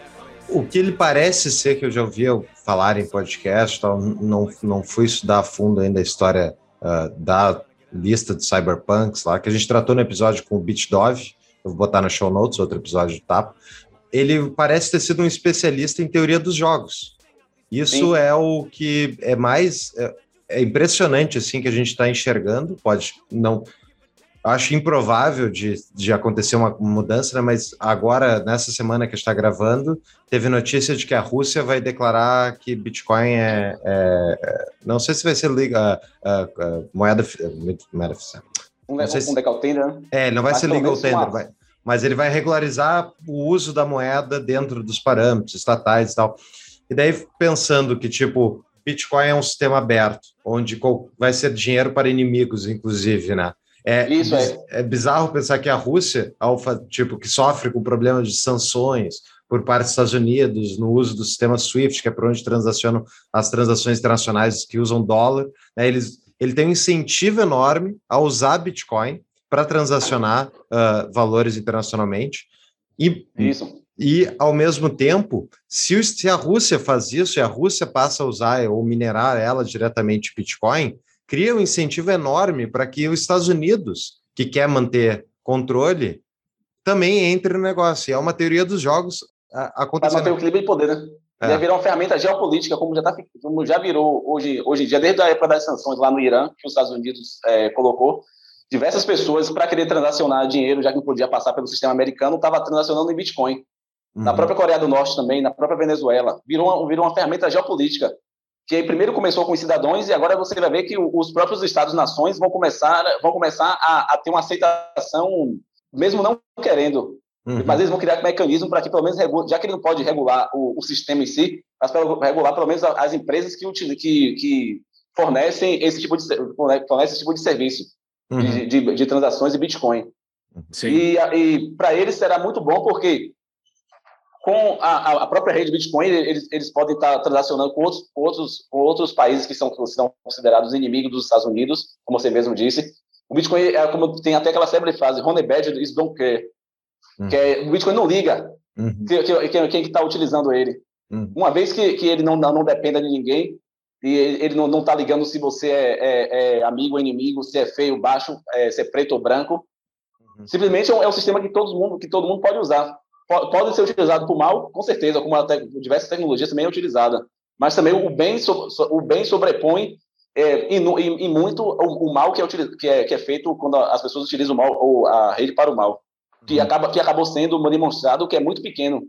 O que ele parece ser, que eu já ouvi falar em podcast, tal, não, não fui estudar a fundo ainda a história ah, da lista de cyberpunks lá, que a gente tratou no episódio com o BitDove, eu vou botar no show notes, outro episódio do Tapa. Ele parece ter sido um especialista em teoria dos jogos. Isso Sim. é o que é mais é, é impressionante assim que a gente está enxergando. Pode não acho improvável de, de acontecer uma mudança, né? mas agora, nessa semana que está gravando, teve notícia de que a Rússia vai declarar que Bitcoin é. é- é- não sei se vai ser liga, a- a moeda, fi- moeda. Um, Não sei se- um decal tender, né? É, não vai Mas ser pelo legal tender, vai- mas ele vai regularizar o uso da moeda dentro dos parâmetros estatais e tal. E daí, pensando que, tipo, Bitcoin é um sistema aberto, onde vai ser dinheiro para inimigos, inclusive, né? É, Isso, é bizarro pensar que a Rússia, ao fa- tipo, que sofre com problemas de sanções por parte dos Estados Unidos no uso do sistema SWIFT, que é por onde transacionam as transações internacionais que usam dólar, né, eles, ele tem um incentivo enorme a usar Bitcoin para transacionar ah, valores internacionalmente. E Isso. e, ao mesmo tempo, se, se a Rússia faz isso e a Rússia passa a usar ou minerar ela diretamente Bitcoin, cria um incentivo enorme para que os Estados Unidos, que quer manter controle, também entre no negócio. E é uma teoria dos jogos a- Para manter o acontecendo. equilíbrio de poder, né? É. Ia virar uma ferramenta geopolítica, como já, tá, como já virou hoje, hoje em dia, desde a época das sanções lá no Irã, que os Estados Unidos eh, colocou. Diversas pessoas, para querer transacionar dinheiro, já que não podia passar pelo sistema americano, estavam transacionando em Bitcoin. Na Uhum. própria Coreia do Norte também, na própria Venezuela. Virou uma, virou uma ferramenta geopolítica. Que aí primeiro começou com os cidadãos e agora você vai ver que os próprios Estados-nações vão começar, vão começar a, a ter uma aceitação, mesmo não querendo. Uhum. Mas eles vão criar um mecanismo para que, pelo menos, já que ele não pode regular o, o sistema em si, mas para regular, pelo menos, as empresas que, que, que fornecem, esse tipo de, fornecem esse tipo de serviço Uhum. de, de, de transações de Bitcoin. Sim. E, e para eles será muito bom, porque com a, a- própria rede Bitcoin, eles, eles podem estar transacionando com outros, com outros, com outros países que são, que são considerados inimigos dos Estados Unidos, como você mesmo disse. O Bitcoin é como tem até aquela célebre frase, Honey Badger is don't care, Hum. que é, o Bitcoin não liga Uhum. que, que, que- quem está utilizando ele. Uhum. Uma vez que, que ele não, não, não dependa de ninguém, e ele, não está ligando se você é, é- é amigo ou inimigo, se é feio, baixo, é, se é preto ou branco. Uhum. Simplesmente é um, é um sistema que todo mundo, que todo mundo pode usar. Po- Pode ser utilizado por mal, com certeza, como te- diversas tecnologias também é utilizada. Mas também o bem, so- o bem sobrepõe é, e, e- e muito o, o mal que é, que, é, que é feito quando as pessoas utilizam o mal, ou a rede para o mal. Que, Uhum. acaba, que acabou sendo demonstrado que é muito pequeno.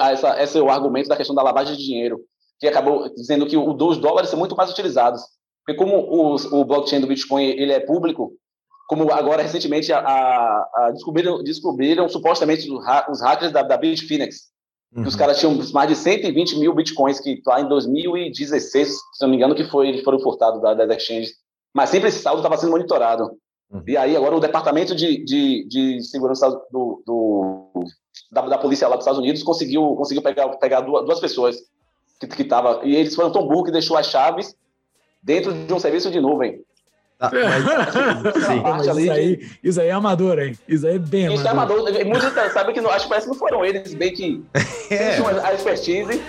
Essa, esse é o argumento da questão da lavagem de dinheiro, que acabou dizendo que o dos dólares são muito mais utilizados. Porque como o, o blockchain do Bitcoin ele é público, como agora recentemente a, a- a descobriram, descobriram supostamente os, ha- os hackers da, da Bitfinex, que os Uhum. caras tinham mais de 120 mil bitcoins que lá em 2016, se não me engano, que foi, foram furtados da- das exchanges. Mas sempre esse saldo estava sendo monitorado. Uhum. E aí agora o departamento de, de, de segurança do, do- da, da polícia lá dos Estados Unidos conseguiu, conseguiu pegar, pegar duas, duas pessoas que tava e eles foram tão burros que deixou as chaves dentro de um serviço de nuvem. Tá, mas- sim. Mas isso, (laughs) aí, isso aí é amador, hein? Isso aí é bem Isso é amador. amador. Muitos sabem que não, acho que parece que não foram eles, bem que (laughs) É. tinham a expertise.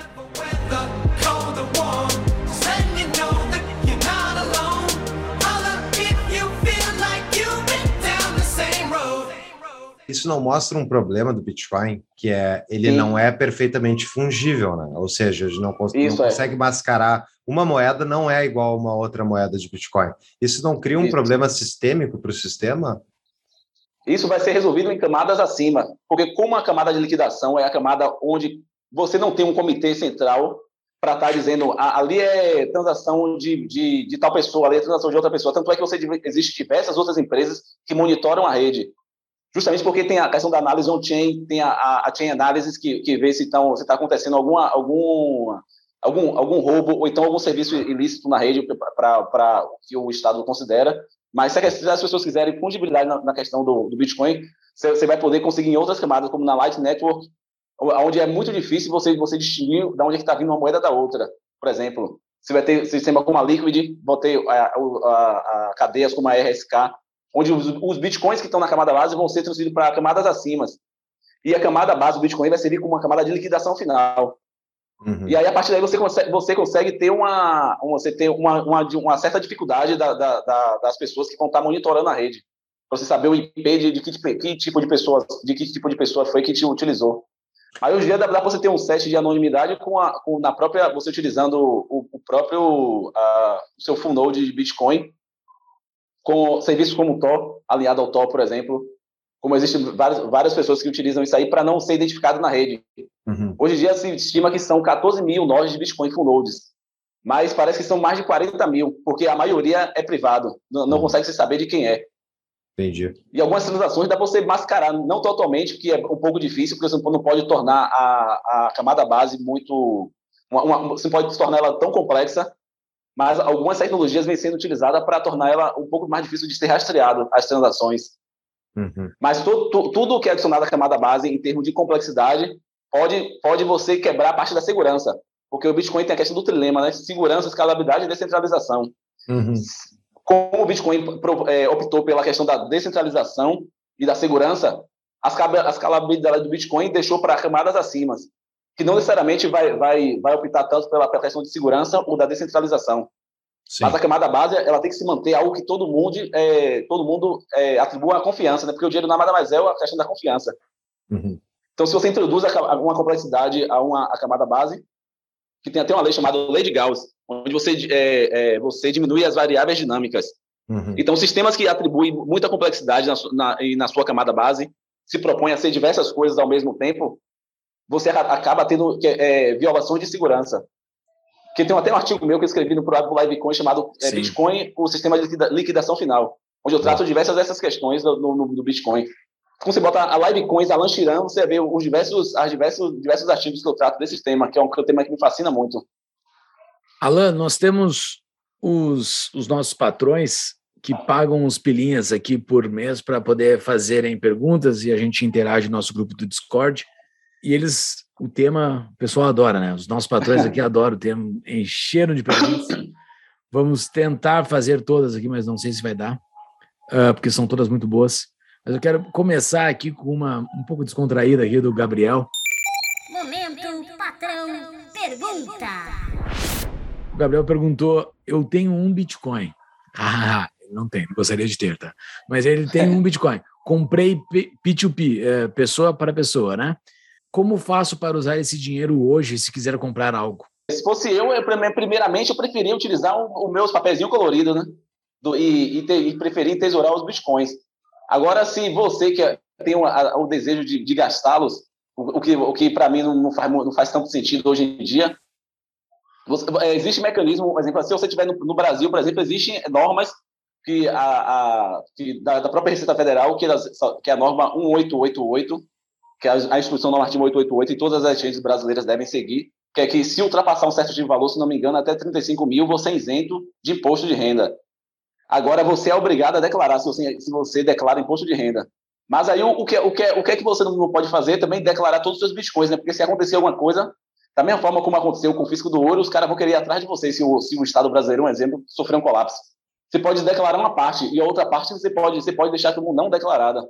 Isso não mostra um problema do Bitcoin, que é ele Sim. não é perfeitamente fungível, né? Ou seja, a gente não, cons- não é. consegue mascarar uma moeda não é igual a uma outra moeda de Bitcoin. Isso não cria um Isso. problema sistêmico para o sistema? Isso vai ser resolvido em camadas acima, porque como a camada de liquidação é a camada onde você não tem um comitê central para estar dizendo "Ah, ali é transação de, de, de tal pessoa, ali é transação de outra pessoa. Tanto é que você existe diversas outras empresas que monitoram a rede, justamente porque tem a questão da análise on-chain, tem a, a, a chain analysis que, que vê se está se tá acontecendo alguma, algum, algum, algum roubo ou então algum serviço ilícito na rede para que o Estado considera. Mas se as pessoas quiserem fungibilidade na, na questão do, do Bitcoin, você, vai poder conseguir em outras camadas, como na Light Network, onde é muito difícil você, você distinguir de onde é está vindo uma moeda da outra. Por exemplo, você vai ter sistema como a Liquid, vai ter a, a, a cadeias como a RSK, onde os, os bitcoins que estão na camada base vão ser transferidos para camadas acima. E a camada base do Bitcoin vai servir como uma camada de liquidação final. Uhum. E aí, a partir daí, você consegue, você consegue ter uma, você ter uma, uma, uma certa dificuldade da, da, da, das pessoas que vão estar monitorando a rede. Para você saber o IP de, de que, que, tipo de pessoa, de que tipo de pessoa foi que te utilizou. Aí hoje em dia dá para você ter um set de anonimidade com, a, com na própria você utilizando o, o próprio uh, seu full node de Bitcoin com serviços como o Tor, alinhado ao Tor, por exemplo, como existem várias, várias pessoas que utilizam isso aí para não ser identificado na rede. Uhum. Hoje em dia se estima que são 14 mil nós de Bitcoin full nodes, mas parece que são mais de 40 mil, porque a maioria é privado, não, não Uhum. consegue se saber de quem é. Entendi. E algumas transações dá para você mascarar, não totalmente, que é um pouco difícil, porque você não pode tornar a, a camada base muito. Uma, uma, você pode tornar ela tão complexa, mas algumas tecnologias vêm sendo utilizadas para tornar ela um pouco mais difícil de ser rastreado as transações. Uhum. Mas tu, tu, tudo que é adicionado à camada base em termos de complexidade pode, pode você quebrar a parte da segurança. Porque o Bitcoin tem a questão do trilema, né? Segurança, escalabilidade e descentralização. Uhum. Como o Bitcoin é, optou pela questão da descentralização e da segurança, a escalabilidade do Bitcoin deixou para camadas acima, que não necessariamente vai, vai, vai optar tanto pela, pela questão de segurança ou da descentralização. Sim. Mas a camada base, ela tem que se manter algo que todo mundo, é, todo mundo é, atribua a confiança, né? Porque o dinheiro nada mais é a questão da confiança. Uhum. Então, se você introduz alguma complexidade a uma a camada base, que tem até uma lei chamada Lei de Gauss, onde você, é, é, você diminui as variáveis dinâmicas. Uhum. Então, sistemas que atribuem muita complexidade na, na, na sua camada base, se propõem a ser diversas coisas ao mesmo tempo, você aca- acaba tendo é, violações de segurança. Que tem até um artigo meu que eu escrevi no próprio Livecoin chamado é. Bitcoin, o sistema de liquida- liquidação final, onde eu trato diversas dessas questões no, no- no Bitcoin. Quando você bota a Livecoins, Alan Chiran, você vê os diversos, as diversos, diversos artigos que eu trato desse tema, que é um, que é um tema que me fascina muito. Alan, nós temos os, os nossos patrões que pagam uns pilinhas aqui por mês para poder fazerem perguntas e a gente interage no nosso grupo do Discord. E eles, o tema, o pessoal adora, né? Os nossos patrões aqui (laughs) adoram o tema, encheram de perguntas. Vamos tentar fazer todas aqui, mas não sei se vai dar, ah, porque são todas muito boas. Mas eu quero começar aqui com uma um pouco descontraída aqui do Gabriel. Momento patrão pergunta. O Gabriel perguntou: Eu tenho um Bitcoin. (laughs) Ah, não tem, gostaria de ter, tá? Mas ele tem um (laughs) Bitcoin. Comprei P- P2P, é, pessoa para pessoa, né? Como faço para usar esse dinheiro hoje se quiser comprar algo? Se fosse eu, eu prime- primeiramente, eu preferia utilizar os meus papeizinhos coloridos, né? Do- e, e, te- e preferir entesourar os bitcoins. Agora, se você que é- tem o, a- o desejo de, de gastá-los, o, o que, o que para mim não, não faz, não faz tanto sentido hoje em dia, você- é, existe mecanismo, por exemplo, se você estiver no, no Brasil, por exemplo, existem normas que, a, a, que da, da própria Receita Federal, que, elas- que é a norma 1888, que é a, a instrução normativa 888, e todas as agências brasileiras devem seguir, que é que se ultrapassar um certo tipo de valor, se não me engano, até 35 mil, você é isento de imposto de renda. Agora, você é obrigado a declarar, se você, se você declara imposto de renda. Mas aí, o, o, que, o, que, o que é que você não pode fazer também declarar todos os seus bitcoins, né? Porque se acontecer alguma coisa, da mesma forma como aconteceu com o fisco do ouro, os caras vão querer ir atrás de você, se o, se o Estado brasileiro, um exemplo, sofrer um colapso. Você pode declarar uma parte, e a outra parte você pode, você pode deixar como não declarada.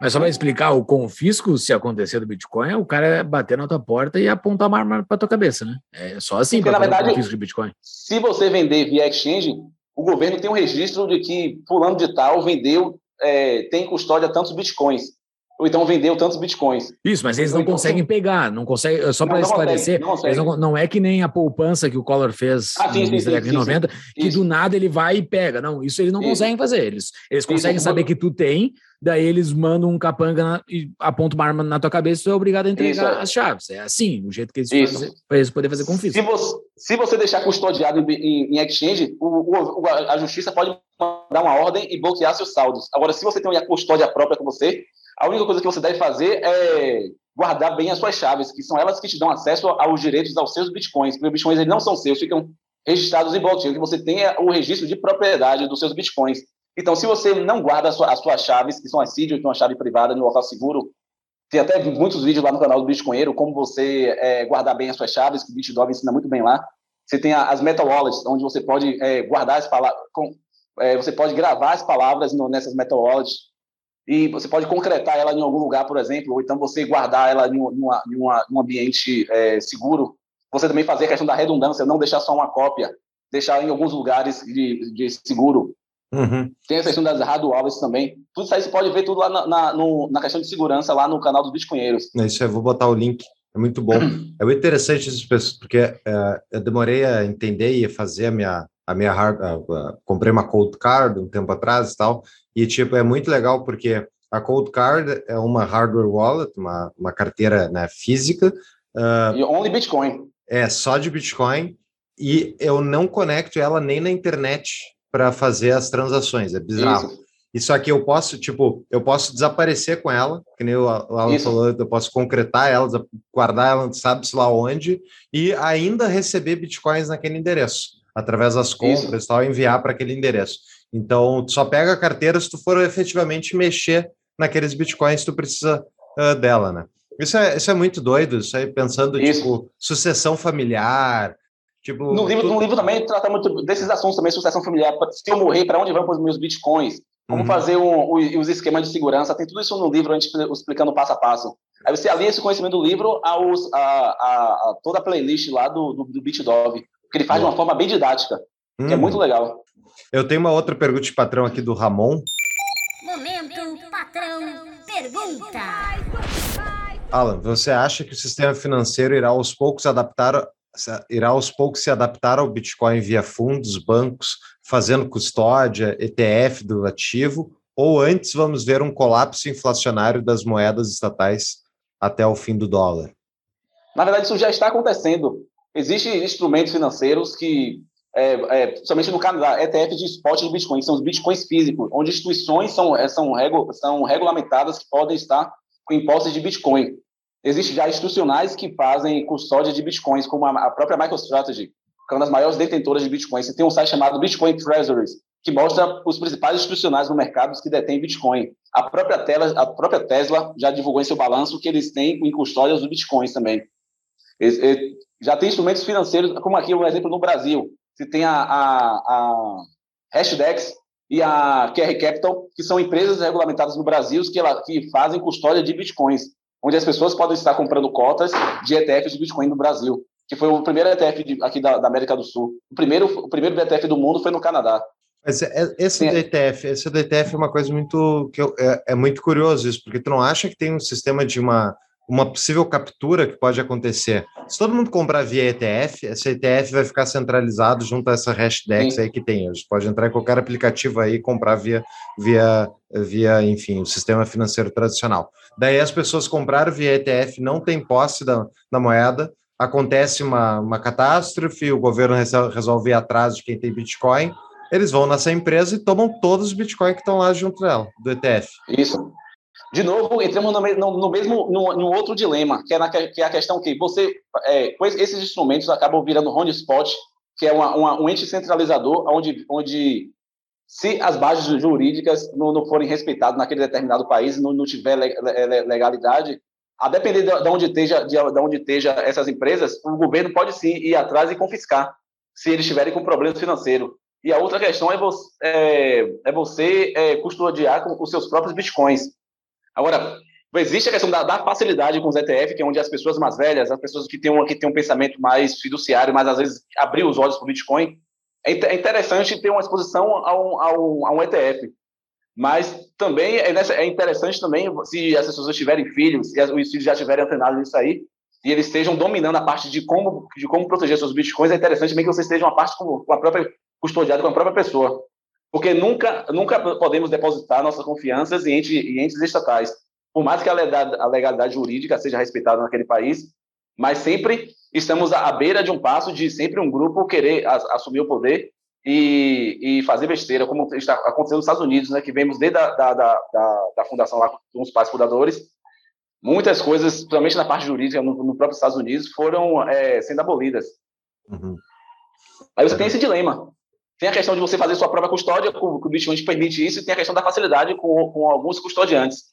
Mas só para explicar, o confisco, se acontecer do Bitcoin, é o cara bater na tua porta e apontar uma arma para tua cabeça, né? É só assim para fazer o confisco de Bitcoin. se você vender via exchange, o governo tem um registro de que fulano de tal vendeu, é, tem custódia tantos bitcoins. Ou então vendeu tantos bitcoins. Isso, mas eles não Então, conseguem pegar, não conseguem, só Não, para esclarecer, não não, não é que nem a poupança que o Collor fez Ah, sim, no sim, início da sim, década de sim, 90, que Isso. do nada ele vai e pega. Não, isso eles não Isso. conseguem fazer. Eles, eles conseguem Isso. saber que tu tem, daí eles mandam um capanga na- e apontam uma arma na tua cabeça e tu é obrigado a entregar as chaves. É assim, o jeito que eles fazem para eles poderem fazer Se confisco. você, se você deixar custodiado em, em- em exchange, o, o- a justiça pode mandar uma ordem e bloquear seus saldos. Agora, se você tem uma custódia própria com você, a única coisa que você deve fazer é guardar bem as suas chaves, que são elas que te dão acesso aos direitos aos seus bitcoins. Porque os bitcoins eles não são seus, ficam registrados em blockchain, que você tenha o registro de propriedade dos seus bitcoins. Então, se você não guarda as sua- as suas chaves, que são as seed, ou então a chave privada, no local seguro, tem até muitos vídeos lá no canal do Bitcoinheiro, como você é, guardar bem as suas chaves, que o BitDog ensina muito bem lá. Você tem as meta wallets, onde você pode é, guardar as palavras, é, você pode gravar as palavras no- nessas meta wallets e você pode concretar ela em algum lugar, por exemplo, ou então você guardar ela em, um- uma- em uma- em um ambiente é, seguro. Você também fazer a questão da redundância, não deixar só uma cópia, deixar em alguns lugares de, de seguro. Uhum. Tem a questão das hard wallets também. Tudo isso aí você pode ver tudo lá na, na, no- na questão de segurança, lá no canal dos Bitcoinheiros. É Isso aí, eu vou botar o link. É muito bom. (clears throat) É muito interessante isso, porque é, eu demorei a entender e a fazer a minha, a minha hard, a- a- comprei uma cold card um tempo atrás e tal, e tipo, é muito legal porque a cold card é uma hardware wallet, uma, uma carteira né, física, ah, E only Bitcoin. é só de Bitcoin, e eu não conecto ela nem na internet para fazer as transações. É bizarro. Isso. Isso aqui eu posso, tipo, eu posso desaparecer com ela, que nem o Alan Isso. falou, eu posso concretar ela, guardar ela, sabe-se lá onde, e ainda receber bitcoins naquele endereço. Através das compras e tal, enviar para aquele endereço. Então, tu só pega a carteira se tu for efetivamente mexer naqueles bitcoins que tu precisa uh, dela, né? Isso é, isso é muito doido, isso aí pensando, Isso. tipo, sucessão familiar, tipo... No livro, no livro também trata muito desses assuntos também, sucessão familiar. Se eu morrer, para onde vão os meus bitcoins? Como Uhum. fazer um- os esquemas de segurança? Tem tudo isso no livro, a gente explicando passo a passo. Aí você alia esse conhecimento do livro aos, a, a- a toda a playlist lá do, do, do BitDog, que ele faz de uma forma bem didática, que é Uhum. muito legal. Eu tenho uma outra pergunta de patrão aqui do Ramon. Momento patrão pergunta. Alan, você acha que o sistema financeiro irá aos poucos adaptar se- irá aos poucos se adaptar ao Bitcoin via fundos, bancos, fazendo custódia, ETF do ativo, ou antes vamos ver um colapso inflacionário das moedas estatais até o fim do dólar? Na verdade, isso já está acontecendo. Existem instrumentos financeiros que, é, é, principalmente no Canadá, ETF de spot de Bitcoin, são os Bitcoins físicos, onde instituições são, é, são, regu, são regulamentadas que podem estar com impostos de Bitcoin. Existem já institucionais que fazem custódia de Bitcoins, como a, a própria MicroStrategy, que é uma das maiores detentoras de Bitcoin. Você tem um site chamado Bitcoin Treasuries, que mostra os principais institucionais no mercado que detêm Bitcoin. A própria, Tesla, a própria Tesla já divulgou em seu balanço que eles têm em custódia os Bitcoins também. Já tem instrumentos financeiros, como aqui um exemplo no Brasil. Você tem a, a, a Hashdex e a QR Capital, que são empresas regulamentadas no Brasil que, ela, que fazem custódia de bitcoins, onde as pessoas podem estar comprando cotas de ETFs de Bitcoin no Brasil, que foi o primeiro ETF de- aqui da, da América do Sul. O primeiro, o primeiro ETF do mundo foi no Canadá. Mas é- esse Sim. do ETF, esse do ETF é uma coisa muito que eu- é, é muito curioso isso, porque tu não acha que tem um sistema de uma uma possível captura que pode acontecer. Se todo mundo comprar via ETF, esse ETF vai ficar centralizado junto a essa hashdex Sim. aí que tem. Você pode entrar em qualquer aplicativo aí e comprar via, via, via, enfim, o sistema financeiro tradicional. Daí as pessoas compraram via ETF, não tem posse da, da moeda, acontece uma, uma catástrofe, o governo resol- resolve ir atrás de quem tem Bitcoin, eles vão nessa empresa e tomam todos os Bitcoin que estão lá junto dela, do ETF. Isso. De novo, entramos no, no- no mesmo, no, no outro dilema, que é, na, que é a questão que você, é, esses instrumentos acabam virando honeyspot, que é uma, uma, um ente centralizador, onde, onde se as bases jurídicas não, não forem respeitadas naquele determinado país, não, não tiver le- le- legalidade, a depender de, de onde esteja, de onde esteja essas empresas, o governo pode sim ir atrás e confiscar, se eles estiverem com problemas financeiros. E a outra questão é você, é, é você é, custodiar com os seus próprios bitcoins. Agora, existe a questão da, da facilidade com os ETF, que é onde as pessoas mais velhas, as pessoas que têm um, que têm um pensamento mais fiduciário, mas às vezes abrir os olhos para o Bitcoin, é, é interessante ter uma exposição a um, a um, a um ETF. Mas também é, é interessante também se as pessoas tiverem filhos, as- os filhos já tiverem antenados nisso aí, e eles estejam dominando a parte de como, de como proteger seus bitcoins, é interessante também que vocês estejam a parte com a própria custodiada com a própria pessoa. Porque nunca, nunca podemos depositar nossas confianças em, ente, em entes estatais. Por mais que a legalidade, a legalidade jurídica seja respeitada naquele país, mas sempre estamos à beira de um passo de sempre um grupo querer as- assumir o poder e, e fazer besteira, como está acontecendo nos Estados Unidos, né, que vemos desde a da, da, da, da fundação lá com os pais fundadores, muitas coisas, principalmente na parte jurídica, no, no próprio Estados Unidos, foram é, sendo abolidas. Uhum. Aí você tem esse dilema. Tem a questão de você fazer sua própria custódia, que o que Bitcoin te permite isso, e tem a questão da facilidade com, com alguns custodiantes.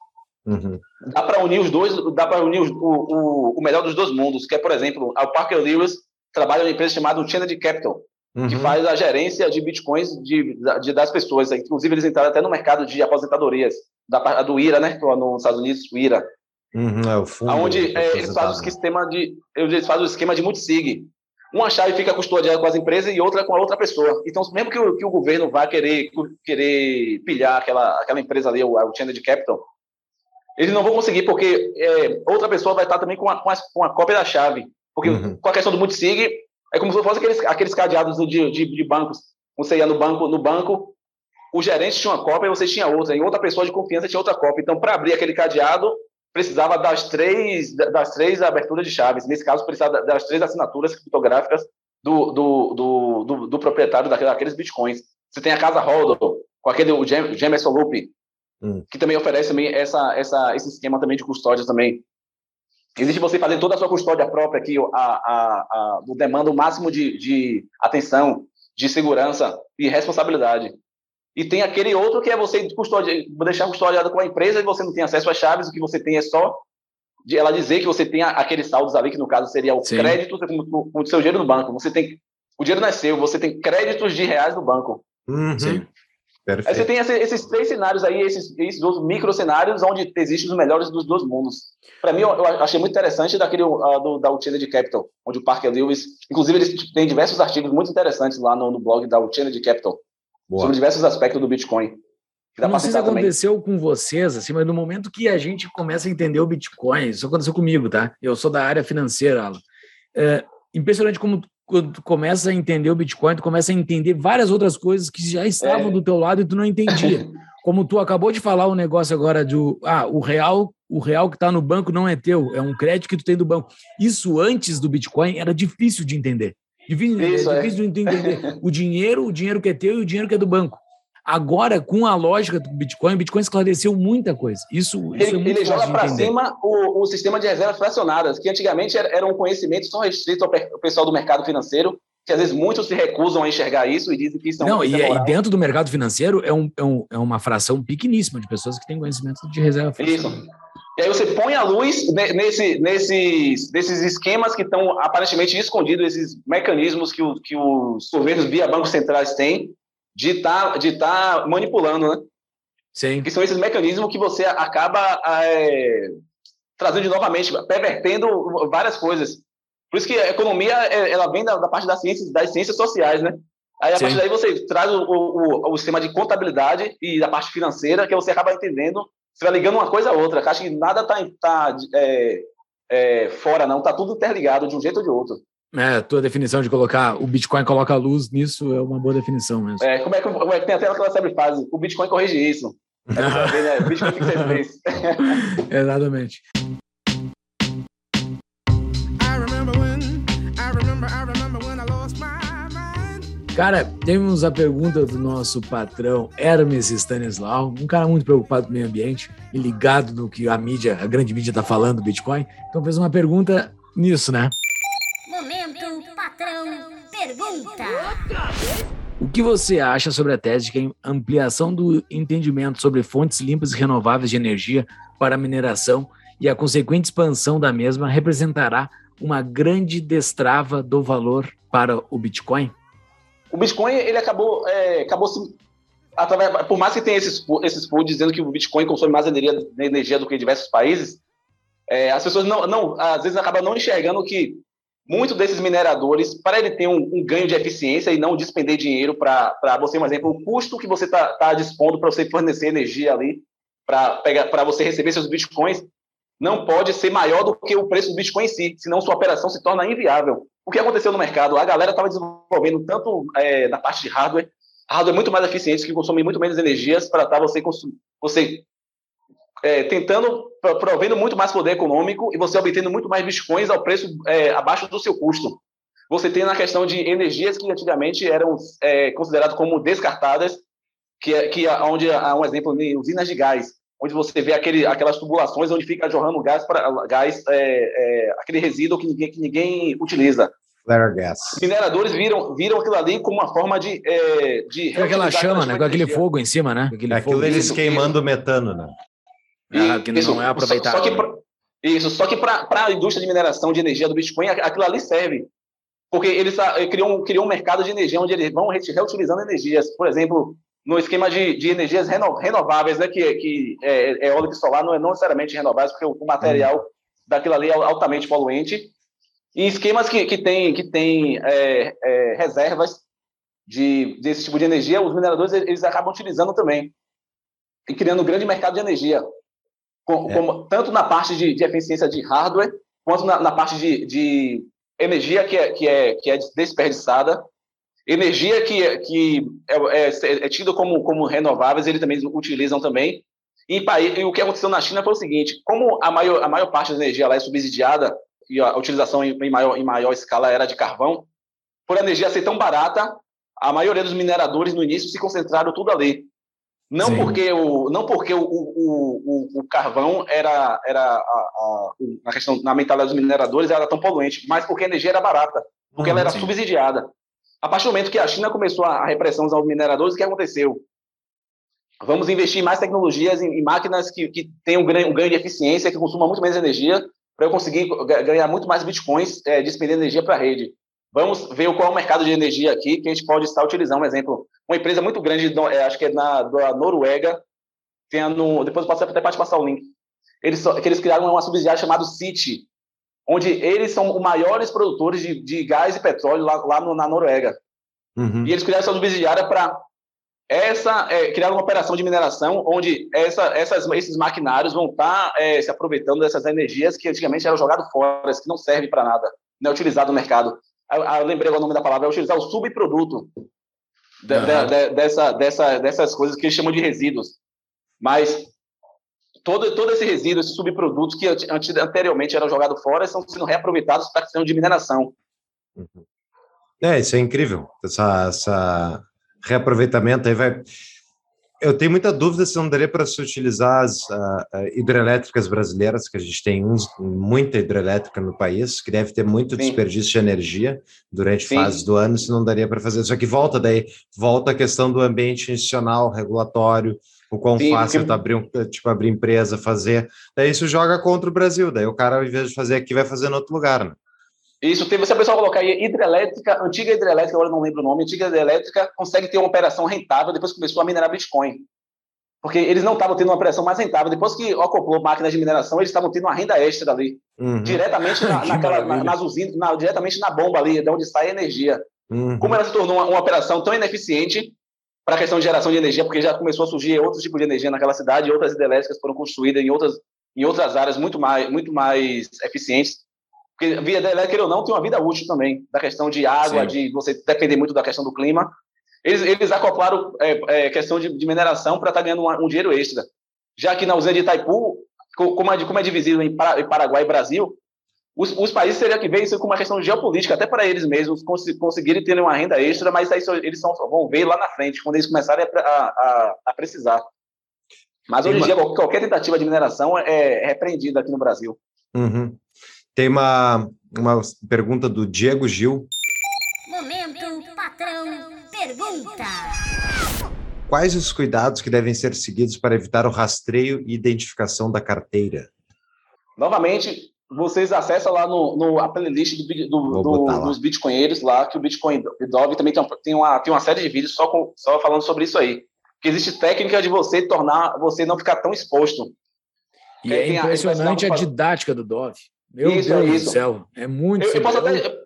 Uhum. Dá para unir os dois, dá para unir os- o, o, melhor dos dois mundos, que é, por exemplo, o Parker Lewis trabalha numa empresa chamada Chained Capital, que Uhum. faz a gerência de bitcoins de, de- das pessoas. Inclusive, eles entraram até no mercado de aposentadorias, da, do IRA, né? que Nos Estados Unidos, o IRA. Uhum, é o fundo. onde é, eles fazem o sistema de eles fazem o esquema de multisig. Uma chave fica custodiada com as empresas e outra com a outra pessoa. Então, mesmo que o, que o governo vá querer querer pilhar aquela aquela empresa ali, o, o Chained Capital, eles não vão conseguir porque é, outra pessoa vai estar também com a, com, a, com a cópia da chave. Porque Uhum. com a questão do multisig, é como se fosse aqueles, aqueles cadeados de, de, de bancos. Você ia no banco, no banco, o gerente tinha uma cópia e você tinha outra. E outra pessoa de confiança tinha outra cópia. Então, para abrir aquele cadeado, precisava das três, das três aberturas de chaves. Nesse caso, precisava das três assinaturas criptográficas do, do, do, do, do proprietário daquele- daqueles bitcoins. Você tem a casa Hodl, com aquele o Jam- Jameson Loop, Hum. que também oferece também essa, essa, esse esquema também de custódia também. Existe você fazer toda a sua custódia própria aqui, a, a, a, demanda o máximo de, de atenção, de segurança e responsabilidade. E tem aquele outro que é você custodi deixar custodiado com a empresa e você não tem acesso às chaves, o que você tem é só de ela dizer que você tem aqueles saldos ali, que no caso seria o Sim. crédito com o seu dinheiro no banco. Você tem. O dinheiro não é seu, você tem créditos de reais no banco. Uhum. Sim. Aí você Perfeito. tem esse- esses três cenários aí, esses, esses dois micro cenários, onde existem os melhores dos dois mundos. Para mim, eu, eu achei muito interessante daquele ah, do, da Uchina de Capital, onde o Parker Lewis, inclusive, eles têm diversos artigos muito interessantes lá no, no blog da Uchina de Capital Boa. sobre diversos aspectos do Bitcoin. Que dá não sei se citar também. aconteceu com vocês, assim, mas no momento que a gente começa a entender o Bitcoin, isso aconteceu comigo, tá? Eu sou da área financeira, Alan. É impressionante como tu- quando tu começa a entender o Bitcoin, tu começa a entender várias outras coisas que já estavam É. do teu lado e tu não entendia. (laughs) Como tu acabou de falar o negócio agora do, ah, o real, o real que está no banco não é teu, é um crédito que tu tem do banco. Isso antes do Bitcoin era difícil de entender. Difícil, Isso, é. difícil de entender. O dinheiro, o dinheiro que é teu e o dinheiro que é do banco. Agora, com a lógica do Bitcoin, o Bitcoin esclareceu muita coisa. Isso, isso é Ele, ele joga para cima o, o sistema de reservas fracionadas, que antigamente era, era um conhecimento só restrito ao pe- ao pessoal do mercado financeiro, que às vezes muitos se recusam a enxergar isso e dizem que isso é um Não, e, é e dentro do mercado financeiro é, um, é, um- é uma fração pequeníssima de pessoas que têm conhecimento de reserva. Isso. E aí você põe a luz ne- nesse, nesses, nesses esquemas que estão aparentemente escondidos, esses mecanismos que, o- que os governos via bancos centrais têm de estar de tá manipulando, né? Sim. Que são esses mecanismos que você acaba é, trazendo novamente, pervertendo várias coisas. Por isso que a economia é- ela vem da, da parte das ciências, das ciências sociais, né? Aí a Sim. partir daí você traz o, o, o sistema de contabilidade e a parte financeira que você acaba entendendo. Você vai ligando uma coisa a outra. Acho que nada está tá, é, é, fora, não. Está tudo interligado de um jeito ou de outro. É, a tua definição de colocar o Bitcoin coloca a luz nisso é uma boa definição mesmo. É, como, é que, como é que tem até aquela sempre frase? O Bitcoin corrige isso. Ver, né? O Bitcoin ser fez. Exatamente. Cara, temos a pergunta do nosso patrão Hermes Stanislau, um cara muito preocupado com o meio ambiente e ligado no que a mídia, a grande mídia está falando do Bitcoin. Então fez uma pergunta nisso, né? Momento patrão pergunta. O que você acha sobre a tese de que a ampliação do entendimento sobre fontes limpas e renováveis de energia para a mineração e a consequente expansão da mesma representará uma grande destrava do valor para o Bitcoin? O Bitcoin, ele acabou, é, acabou se. Através, por mais que tenha esses, esses estudos dizendo que o Bitcoin consome mais energia, energia do que diversos países, é, as pessoas não, não, às vezes acabam não enxergando que muitos desses mineradores, para ele ter um, um ganho de eficiência e não despender dinheiro para você, um exemplo, o custo que você está tá dispondo para você fornecer energia ali, para você receber seus bitcoins, não pode ser maior do que o preço do Bitcoin em si, senão sua operação se torna inviável. O que aconteceu no mercado? A galera estava desenvolvendo tanto é, na parte de hardware, hardware muito mais eficientes, que consomem muito menos energias para estar você, você é, tentando, provendo muito mais poder econômico e você obtendo muito mais bitcoins ao preço é, abaixo do seu custo. Você tem na questão de energias que antigamente eram é, consideradas como descartadas, que, é, que onde há um exemplo em usinas de gás, onde você vê aquele, aquelas tubulações onde fica jorrando gás para gás, é, aquele resíduo que ninguém, que ninguém utiliza. Flare gas. Mineradores viram, viram aquilo ali como uma forma de. É, de com aquela chama, né? Com aquele fogo em cima, né? Aquele é aquilo eles queimando metano, né? Ah, que isso, não é aproveitado. Só, só que pra, isso, só que para a indústria de mineração de energia do Bitcoin, aquilo ali serve. Porque eles criam, criam um mercado de energia onde eles vão reutilizando energias. Por exemplo, no esquema de, de energias reno, renováveis, né? Que, que é, eólico e solar não é não necessariamente renováveis, porque o, o material hum. daquilo ali é altamente poluente. E esquemas que, que tem, que tem é, é, reservas de, desse tipo de energia, os mineradores eles acabam utilizando também. E criando um grande mercado de energia. Com, é. como, tanto na parte de, de, eficiência de hardware, quanto na, na parte de, de, energia que é, que, é, que é desperdiçada, energia que, que é, é, é tida como, como renováveis, eles também utilizam também. E, e, o que aconteceu na China foi o seguinte: como a maior, a maior parte da energia lá é subsidiada, e a utilização em, em, maior, em maior escala era de carvão, por a energia ser tão barata, a maioria dos mineradores no início se concentraram tudo ali. Não Sim. porque o não porque o, o, o, o carvão era era a, a, na questão na mentalidade dos mineradores era tão poluente, mas porque a energia era barata, porque uhum, ela era sim. subsidiada. A partir do momento que a China começou a repressão aos mineradores, o que aconteceu? Vamos investir mais tecnologias, em, máquinas que, que tenham um ganho, de eficiência, que consumam muito menos energia, para eu conseguir ga- ganhar muito mais bitcoins, é, despendendo energia para a rede. Vamos ver qual é o mercado de energia aqui que a gente pode estar utilizando. Um exemplo, uma empresa muito grande, é, acho que é na, da Noruega, depois eu posso até passar o link. Eles, eles criaram uma subsidiária chamada City, onde eles são os maiores produtores de, de gás e petróleo lá, lá no- na Noruega. Uhum. E eles criaram essa subsidiária para essa é, criar uma operação de mineração onde essa, essas, esses maquinários vão estar é, se aproveitando dessas energias que antigamente eram jogadas fora, que não servem para nada, não é utilizado no mercado. Eu, eu lembrei o nome da palavra, é utilizar o subproduto de- Aham. de- de- dessa, dessa, dessas coisas que eles chamam de resíduos. Mas todo, todo esse resíduo, esses subprodutos que ante- ante- anteriormente eram jogados fora, estão sendo reaproveitados para a questão de mineração. É, isso é incrível. Essa, essa reaproveitamento aí vai. Eu tenho muita dúvida se não daria para se utilizar as ah, hidrelétricas brasileiras, que a gente tem uns, muita hidrelétrica no país, que deve ter muito Sim. desperdício de energia durante Sim. fases do ano, se não daria para fazer. Só que volta daí, volta a questão do ambiente institucional, regulatório, o quão Sim, fácil porque- tá abrir, um, tipo, abrir empresa, fazer. Daí isso joga contra o Brasil. Daí o cara, ao invés de fazer aqui, vai fazer em outro lugar, né? Isso, teve, se a pessoa colocar aí hidrelétrica, antiga hidrelétrica, agora eu não lembro o nome, antiga hidrelétrica consegue ter uma operação rentável depois que começou a minerar Bitcoin. Porque eles não estavam tendo uma operação mais rentável. Depois que acoplou máquinas de mineração, eles estavam tendo uma renda extra ali, Uhum, diretamente na, (laughs) Que naquela, na, nas usinas, na- diretamente na bomba ali, de onde sai a energia. uhum. Como ela se tornou uma, uma operação tão ineficiente para a questão de geração de energia, porque já começou a surgir outros tipos de energia naquela cidade, outras hidrelétricas foram construídas em outras, em outras áreas muito mais, muito mais eficientes. Porque a via hidrelétrica, queira ou não, tem uma vida útil também, da questão de água, Sim. de você depender muito da questão do clima. Eles, eles acoplaram é, é, questão de, de mineração para estar ganhando uma- um dinheiro extra. Já que na usina de Itaipu, co- como é, como é Para- em Paraguai e Brasil, os, os países teriam que ver isso como uma questão geopolítica, até para eles mesmos cons- conseguirem ter uma renda extra, mas aí só- eles só vão ver lá na frente, quando eles começarem a, a- a- a precisar. Mas hoje em uma- dia, qual- qualquer tentativa de mineração é repreendida aqui no Brasil. Uhum. Tem uma, uma pergunta do Diego Gil. Momento patrão pergunta. Quais os cuidados que devem ser seguidos para evitar o rastreio e identificação da carteira? Novamente, vocês acessam lá no, no a playlist do, do- do- dos bitcoinheiros lá, que o Bitcoin Dove também tem, uma- tem, uma, tem uma série de vídeos só, com, só falando sobre isso aí. Que existe técnica de você tornar, você não ficar tão exposto. E é a- impressionante a ensinar- didática do Dove. Meu Isso, Deus isso. do céu. É muito Eu, eu posso até,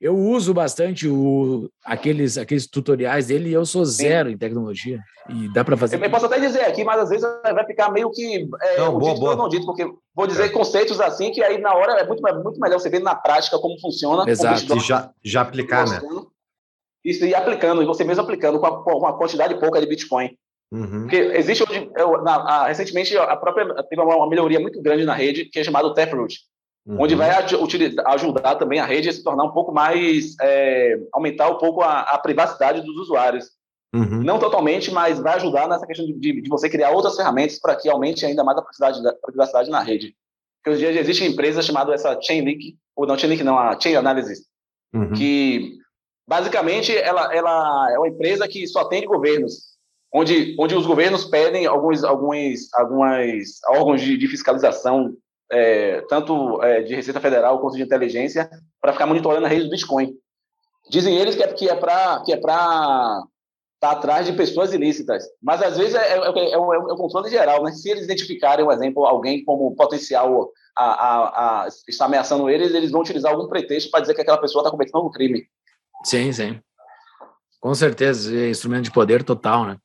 Eu- uso bastante o, aqueles, aqueles tutoriais dele e eu sou zero em tecnologia. E dá para fazer. Eu, posso até dizer aqui, mas às vezes vai ficar meio que é, Não, boa, dito boa. não dito, porque vou dizer conceitos assim que aí na hora é muito, é muito melhor você ver na prática como funciona. como Exato. isso E já, já aplicar, né? Isso, e aplicando, e você mesmo aplicando com a- com uma quantidade pouca de Bitcoin. Uhum. Porque existe hoje, eu, na- a- recentemente, a própria teve uma, uma melhoria muito grande na rede, que é chamado Taproot, Uhum. onde vai utilizar- ajudar também a rede a se tornar um pouco mais, é, aumentar um pouco a, a privacidade dos usuários. Uhum. Não totalmente, mas vai ajudar nessa questão de, de- de você criar outras ferramentas para que aumente ainda mais a privacidade, da- a privacidade na rede. Porque hoje em dia existe empresa chamada essa Chainlink, ou não Chainlink não, a Chain Analysis, Uhum. que basicamente ela, ela é uma empresa que só atende governos, onde, onde os governos pedem alguns, alguns, alguns órgãos de, de fiscalização, é, tanto é, de Receita Federal quanto de inteligência, para ficar monitorando a rede do Bitcoin. Dizem eles que é, que é para que é para estar atrás de pessoas ilícitas, mas às vezes é, é, é, é o, é o controle geral, né? Se eles identificarem, por exemplo, alguém como potencial a, a, a estar ameaçando eles, eles vão utilizar algum pretexto para dizer que aquela pessoa está cometendo um crime. Sim, sim. Com certeza, é instrumento de poder total, né?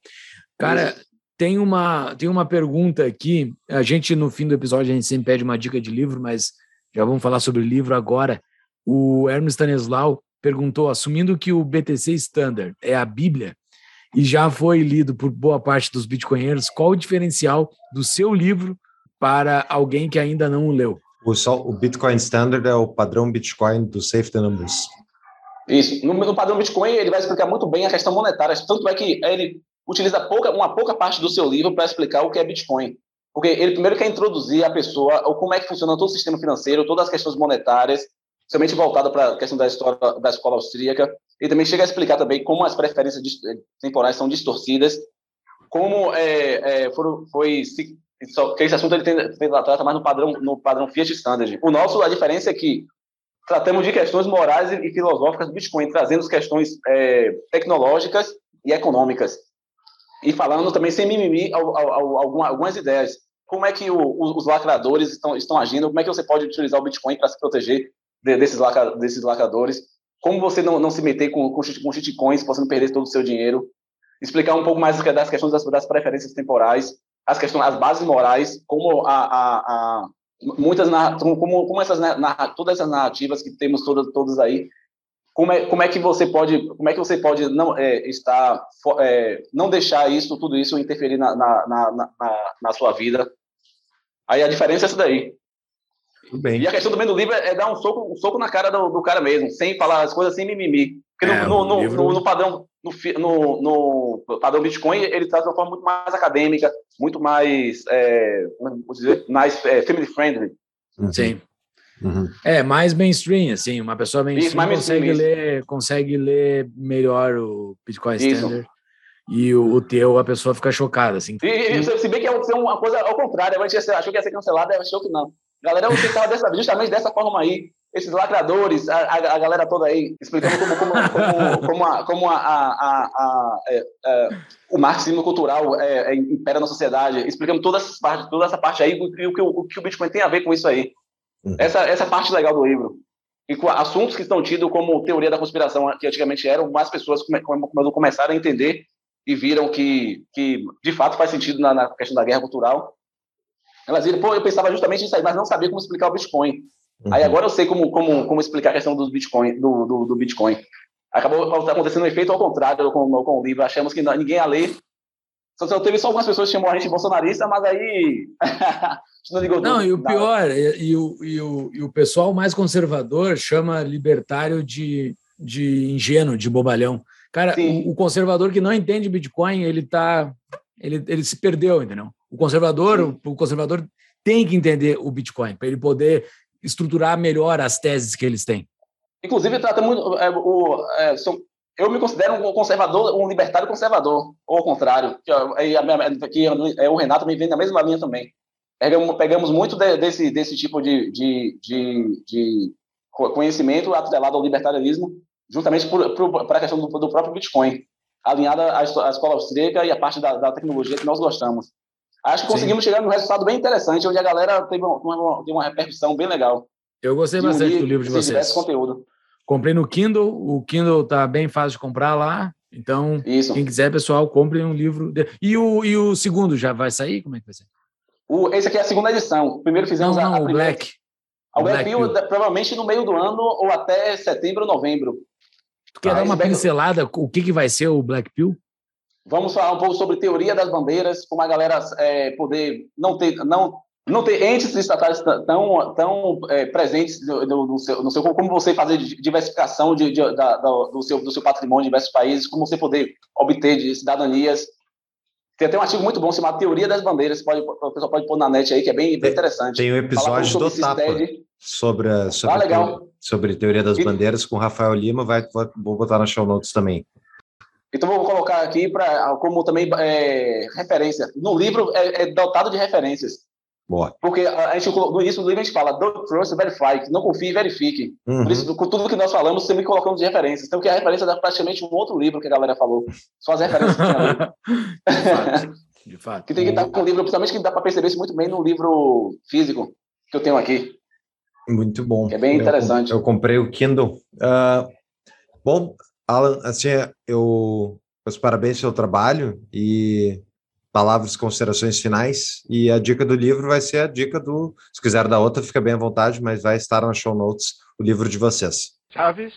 Cara, tem uma, tem uma pergunta aqui. A gente, no fim do episódio, a gente sempre pede uma dica de livro, mas já vamos falar sobre o livro agora. O Hermes Stanislau perguntou, assumindo que o BTC Standard é a Bíblia e já foi lido por boa parte dos bitcoinheiros, qual o diferencial do seu livro para alguém que ainda não o leu? O, só, o Bitcoin Standard é o padrão Bitcoin do Safety Numbers. Isso. No, no padrão Bitcoin, ele vai explicar muito bem a questão monetária. Tanto é que ele utiliza pouca, uma pouca parte do seu livro para explicar o que é Bitcoin. Porque ele primeiro quer introduzir a pessoa, ou como é que funciona todo o sistema financeiro, todas as questões monetárias, somente voltada para a questão da história da escola austríaca. Ele também chega a explicar também como as preferências eh, temporais são distorcidas, como é, é, foram, foi se, só que esse assunto ele tem, tem, trata mais no padrão no padrão Fiat Standard. O nosso a diferença é que tratamos de questões morais e filosóficas do Bitcoin, trazendo as questões é, tecnológicas e econômicas e falando também sem mimimi al- al- al- alguma- algumas ideias. Como é que os, lacradores estão, estão agindo? Como é que você pode utilizar o Bitcoin para se proteger de- desses, desses lacradores? Como você não, não se meter com, com, shit- com shitcoins, não perder todo o seu dinheiro? Explicar um pouco mais das questões das, das preferências temporais, as questões, as bases morais, como a, a, a muitas como, como essas narra- todas essas narrativas que temos todas todas aí como é, como é que você pode como é que você pode não é, estar é, não deixar isso tudo isso interferir na, na, na, na, na sua vida? Aí a diferença é essa daí. Tudo bem. e a questão também do livro é dar um soco um soco na cara do, do cara mesmo sem falar as coisas sem mimimi. Porque É, no, no, livro- no, no padrão no, no, no padrão Bitcoin ele traz de uma forma muito mais acadêmica muito mais é, vou dizer? Mais é, family friendly. Uhum, Sim. Uhum. É, mais mainstream, assim, uma pessoa mainstream, mais mainstream, consegue, isso. ler, consegue ler melhor o Bitcoin Isso. Standard e o, o teu, a pessoa fica chocada, assim. E, e, se se bem que é uma coisa ao contrário, a gente achou que ia ser cancelado, achou que não. Galera, eu tentava dessa, justamente dessa forma aí, esses lacradores, a, a, a galera toda aí, explicando como, como, como, como, a, como a, a, a, a- é, é, o marxismo cultural é, é, impera na sociedade, explicando toda essa parte, toda essa parte aí, e o que o, o que o Bitcoin tem a ver com isso aí. Uhum. Essa, essa parte legal do livro. E com assuntos que estão tidos como teoria da conspiração, que antigamente eram, mais pessoas come, come, começaram a entender e viram que, que de fato faz sentido na, na questão da guerra cultural. Elas viram, pô, eu pensava justamente nisso aí, mas não sabia como explicar o Bitcoin. Aí Uhum. agora eu sei como, como, como explicar a questão dos Bitcoin, do, do, do Bitcoin. Acabou acontecendo um efeito ao contrário com, com o livro. Achamos que ninguém ia ler. Só, só teve só algumas pessoas que chamou a gente de bolsonarista, mas aí. (laughs) não ligou Não, tudo. e o pior, e, e o, e, o, e o pessoal mais conservador chama libertário de, de ingênuo, de bobalhão. Cara, o, o conservador que não entende Bitcoin, ele tá. Ele, ele se perdeu, entendeu? O conservador, o, o conservador tem que entender o Bitcoin para ele poder estruturar melhor as teses que eles têm. Inclusive, trata muito. É, o, é, sou- eu me considero um conservador, um libertário conservador, ou ao contrário. Que, a minha- que é, o Renato me vem na mesma linha também. Pegamos, pegamos muito de- desse, desse tipo de, de, de, de co- conhecimento atrelado ao libertarianismo, justamente para a questão do, do próprio Bitcoin, alinhada à, à escola austríaca e à parte da, da tecnologia que nós gostamos. Acho que Sim. conseguimos chegar num resultado bem interessante, onde a galera teve uma, uma, uma repercussão bem legal. Eu gostei bastante do livro de vocês. conteúdos. Comprei no Kindle, o Kindle tá bem fácil de comprar lá. Então, Isso. quem quiser, pessoal, compre um livro. de- E o, e o segundo já vai sair? Como é que vai ser? O, esse aqui é a segunda edição. Primeiro Não, fizemos a, não, a o primeira. Black. A o Black Pill, provavelmente no meio do ano ou até setembro ou novembro. Tu quer Ah, dar uma pincelada? O que, que vai ser o Black Pill? Vamos falar um pouco sobre teoria das bandeiras, como a galera é, poder não ter, não, não ter entes estatais tão, tão é, presentes no, seu, no seu- como você fazer diversificação de, de- da- do, seu, do seu patrimônio em diversos países, como você poder obter de cidadanias. Tem até um artigo muito bom chamado Teoria das Bandeiras, pode, o pessoal pode pôr na net aí, que é bem, bem interessante. Tem um episódio Falar do sobre Tapa sobre, a- sobre, Ah, legal. sobre teoria das E- bandeiras com Rafael Lima, vai, vou, botar na show notes também. Então vou colocar aqui para como também é, referência. No livro é, é dotado de referências. Porque a gente, no início do livro a gente fala don't trust, verify, que não confie e verifique. Uhum. Por isso, com tudo que nós falamos, sempre colocamos de referências. Então, que a referência é praticamente um outro livro que a galera falou. Só as referências que tinha. (laughs) De fato. Que tem que estar com o livro, principalmente que dá para perceber isso muito bem no livro físico que eu tenho aqui. Muito bom. É bem Eu- interessante. Eu, comprei o Kindle. Ah, bom, Alan, assim, eu meus parabéns pelo trabalho e palavras, considerações finais. E a dica do livro vai ser a dica do. Se quiser dar outra, fica bem à vontade, mas vai estar na show notes o livro de vocês. Chaves,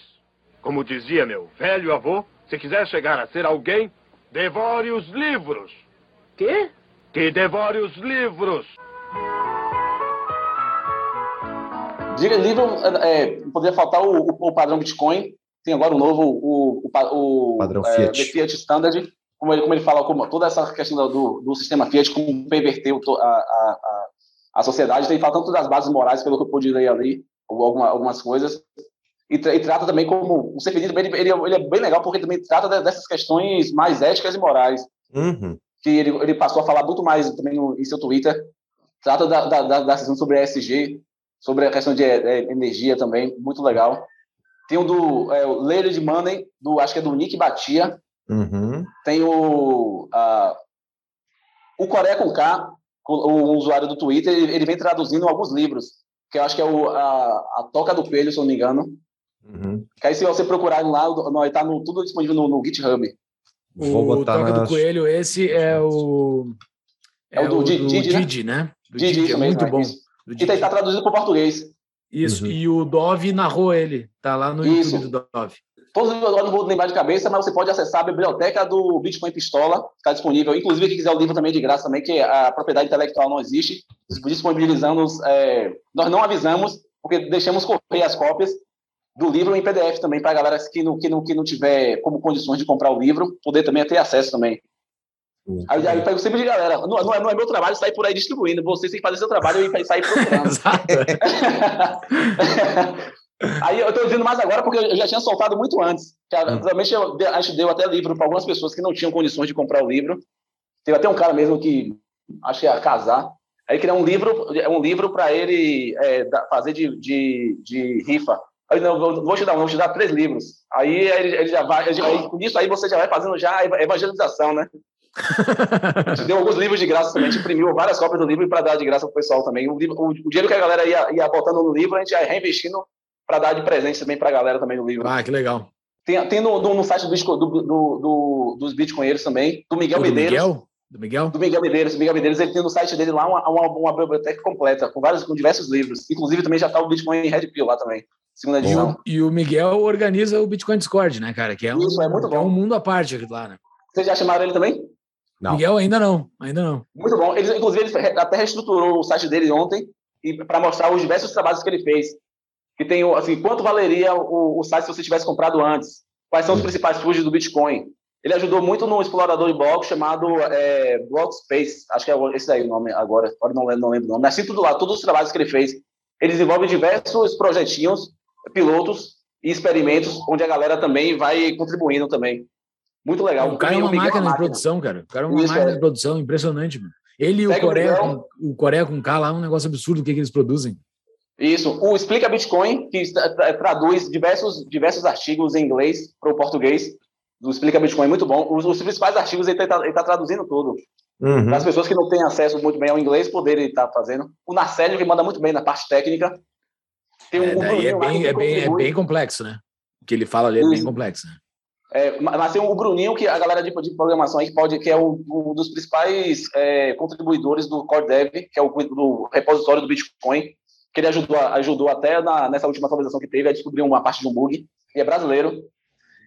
como dizia meu velho avô, se quiser chegar a ser alguém, devore os livros. Quê? Que devore os livros. Diga livro, é, poderia faltar o, o- o padrão Bitcoin. Tem agora o novo, o, o, o Padrão é, Fiat. Fiat Standard. Como ele, como ele fala, como toda essa questão do, do sistema Fiat, como perverteu a, a, a, sociedade. Tem fala tanto das bases morais, pelo que eu pude ler ali, alguma, algumas coisas. E, e trata também como. O Seferino ele, ele, ele é bem legal porque também trata de- dessas questões mais éticas e morais. Uhum. Que ele, ele passou a falar muito mais também no, em seu Twitter. Trata da, da, da, da questão sobre ESG, sobre a questão de é, energia também, muito legal. Tem o do é, de Money, do, acho que é do Nick Batia. Uhum. Tem o. a- o Coreia com K, o, o usuário do Twitter, ele, ele vem traduzindo alguns livros, que eu acho que é o, a, a Toca do Coelho, se eu não me engano. Uhum. Que aí, se você procurar lá, no, está no, tudo disponível no, no GitHub. Vou o botar Toca nas- do Coelho, esse é o. É o do Di- Didi, né? Didi, né? Do Didi, Didi, é muito é bom. isso. Do E Didi. está traduzido para o português. Isso, Uhum. e o Dove narrou ele. Tá lá no Isso. YouTube do Dove. Todos os agora não vou lembrar de cabeça, mas você pode acessar a biblioteca do Bitcoin Pistola, está disponível. Inclusive, quem quiser o livro também de graça também, que a propriedade intelectual não existe. Disponibilizamos, é, nós não avisamos, porque deixamos correr as cópias do livro em PDF também, para a galera que não, que, não, que não tiver como condições de comprar o livro, poder também ter acesso também. Aí, aí eu pego sempre de galera, não, não é, não é meu trabalho sair por aí distribuindo, vocês têm que fazer seu trabalho e sair procurando. (laughs) Exato. (laughs) Aí eu estou dizendo mais agora porque eu já tinha soltado muito antes. Que, a- Provavelmente eu a gente deu até livro para algumas pessoas que não tinham condições de comprar o livro. Teve até um cara mesmo que acho que ia casar. Aí criar um livro, um livro para ele é, fazer de, de, de rifa. Aí não, vou, te dar, um, vou te dar três livros. Aí ele, ele já vai, ele aí, com isso aí você já vai fazendo já a eva- evangelização, né? (laughs) A gente deu alguns livros de graça também, a gente imprimiu várias cópias do livro para dar de graça pro pessoal também. O, livro- o- o dinheiro que a galera ia, ia botando no livro, a gente ia reinvestindo para dar de presente também para a galera também no livro. Ah, que legal. Tem, tem no, no, no site do, do, do, do- dos Bitcoinheiros também, do Miguel do Medeiros. Miguel? Do Miguel? Do Miguel Medeiros. O Miguel Medeiros ele tem no site dele lá uma, uma, uma biblioteca completa, com vários, com diversos livros. Inclusive também já está o Bitcoin Red Pill lá também, segunda E edição. o, e o Miguel organiza o Bitcoin Discord, né, cara? Que é um, Isso, é muito que é bom. um mundo à parte aqui lá, né? Vocês já chamaram ele também? Não. Miguel ainda não, ainda não. Muito bom. Ele, inclusive, ele até reestruturou o site dele ontem para mostrar os diversos trabalhos que ele fez. Que tem, assim, quanto valeria o, o site se você tivesse comprado antes? Quais são os principais fugidos do Bitcoin? Ele ajudou muito no explorador de blocos chamado é, Blockspace. Acho que é esse daí o nome agora. Agora não lembro, não lembro o nome. Mas assim, tudo lá, todos os trabalhos que ele fez. Ele desenvolve diversos projetinhos, pilotos e experimentos, onde a galera também vai contribuindo também. Muito legal. o cara é uma Miguel máquina de máquina. produção, cara. O cara é uma Isso, máquina é. de produção, impressionante, mano. Ele e o Coreia, o Coreia com K lá é um negócio absurdo o que, que eles produzem. Isso. O Explica Bitcoin, que tra- tra- traduz diversos, diversos artigos em inglês para o português. Do Explica Bitcoin, muito bom. Os, os principais artigos ele está traduzindo tudo. Uhum. As pessoas que não têm acesso muito bem ao inglês poderem estar fazendo. O Narcélio, que manda muito bem na parte técnica. Tem um, É, um é lá bem, é, bem, é bem complexo, né? O que ele fala ali é bem Isso. complexo, né? É, mas tem o Bruninho, que a galera de, de programação aí que pode, que é um, um dos principais é, contribuidores do Core Dev, que é o do repositório do Bitcoin, que ele ajudou, ajudou até na, nessa última atualização que teve a descobrir uma parte de um bug, e é brasileiro.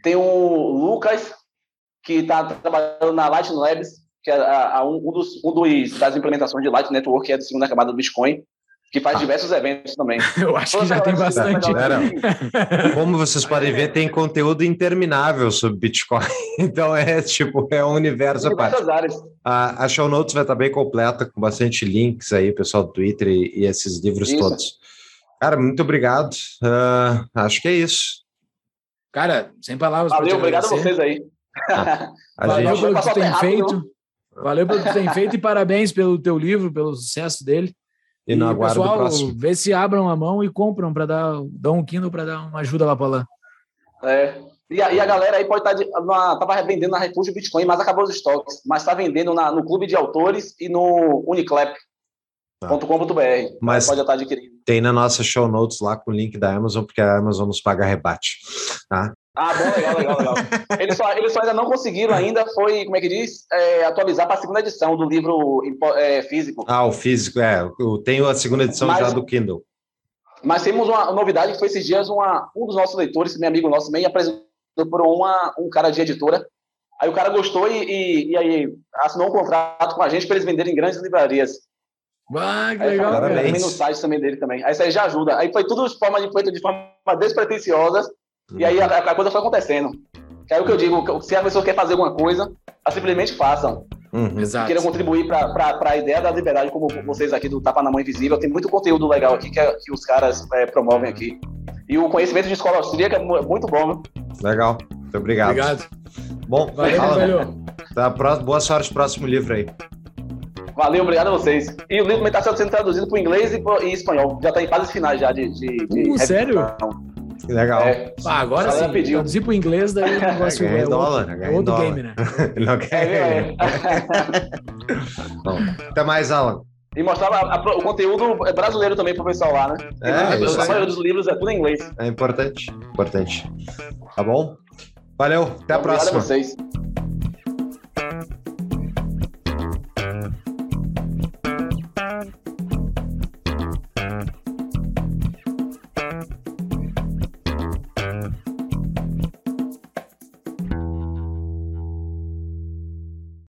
Tem o Lucas, que está trabalhando na Lightning Labs, que é a, a um, um dos, um dos, das implementações de Lightning Network, que é a segunda camada do Bitcoin, que faz diversos eventos também. (laughs) Eu acho que já tem bastante. Galera, (laughs) Como vocês podem ver, tem conteúdo interminável sobre Bitcoin. (laughs) Então é tipo, é um universo à parte. A, a show notes vai estar bem completa, com bastante links aí, pessoal do Twitter e, e esses livros Isso. todos. Cara, muito obrigado. Ah, acho que é isso. Cara, sem palavras Valeu, obrigado a vocês aí. A Valeu gente, pelo que tu tem feito. Valeu pelo que tu tem feito e parabéns pelo teu livro, pelo sucesso dele. E no aguardo do pessoal, próximo. vê se abram a mão e compram para dar, dar um Kindle para dar uma ajuda lá para lá. É. E a, e a galera aí pode estar. Tá Estava vendendo na Refúgio Bitcoin, mas acabou os estoques. Mas está vendendo na- no Clube de Autores e no uniclap.com.br. Mas- Pode estar adquirindo. Tem na nossa show notes lá com o link da Amazon, porque a Amazon nos paga rebate. Tá? Ah, bom, legal, legal, legal. Eles só, eles só ainda não conseguiram ainda, foi, como é que diz? É, atualizar para a segunda edição do livro é, físico. Ah, o físico, é. Eu tenho a segunda edição Mas- já do Kindle. Mas temos uma novidade que foi esses dias uma, um dos nossos leitores, meu amigo nosso, meio apresentou por uma, um cara de editora. Aí o cara gostou e, e, e aí assinou um contrato com a gente para eles venderem em grandes livrarias. Ah, que legal, também no site também dele também. Aí isso aí já ajuda. Aí foi tudo de forma, de, feito de forma despretensiosa. E aí a, a coisa foi acontecendo. Que aí o que eu digo, se a pessoa quer fazer alguma coisa, ela simplesmente façam. Uhum. Exato. queiram contribuir para a ideia da liberdade, como vocês aqui do Tapa na Mão Invisível. Tem muito conteúdo legal aqui que, é- que os caras é, promovem aqui. E o conhecimento de escola austríaca é mu- muito bom, viu? Legal. Muito obrigado. Obrigado. Bom, Valeu, Alan, velho. tá, boa sorte próximo livro aí. Valeu, obrigado a vocês. E o livro também está sendo traduzido para o inglês e, pro- e espanhol. Já está em fases finais já de. de, de Uh, sério? Legal. É, Ah, agora sim, pediu. traduzir pro inglês, daí o (laughs) negócio é dólar, outro, em outro dólar. game, né? (laughs) Não é, quer? é. Bom, até mais, Alan. E mostrava a- a- o conteúdo brasileiro também pro pessoal lá, né? É, a maioria dos livros é tudo em inglês. É importante. Importante. Tá bom? Valeu, até a Obrigado próxima. a vocês.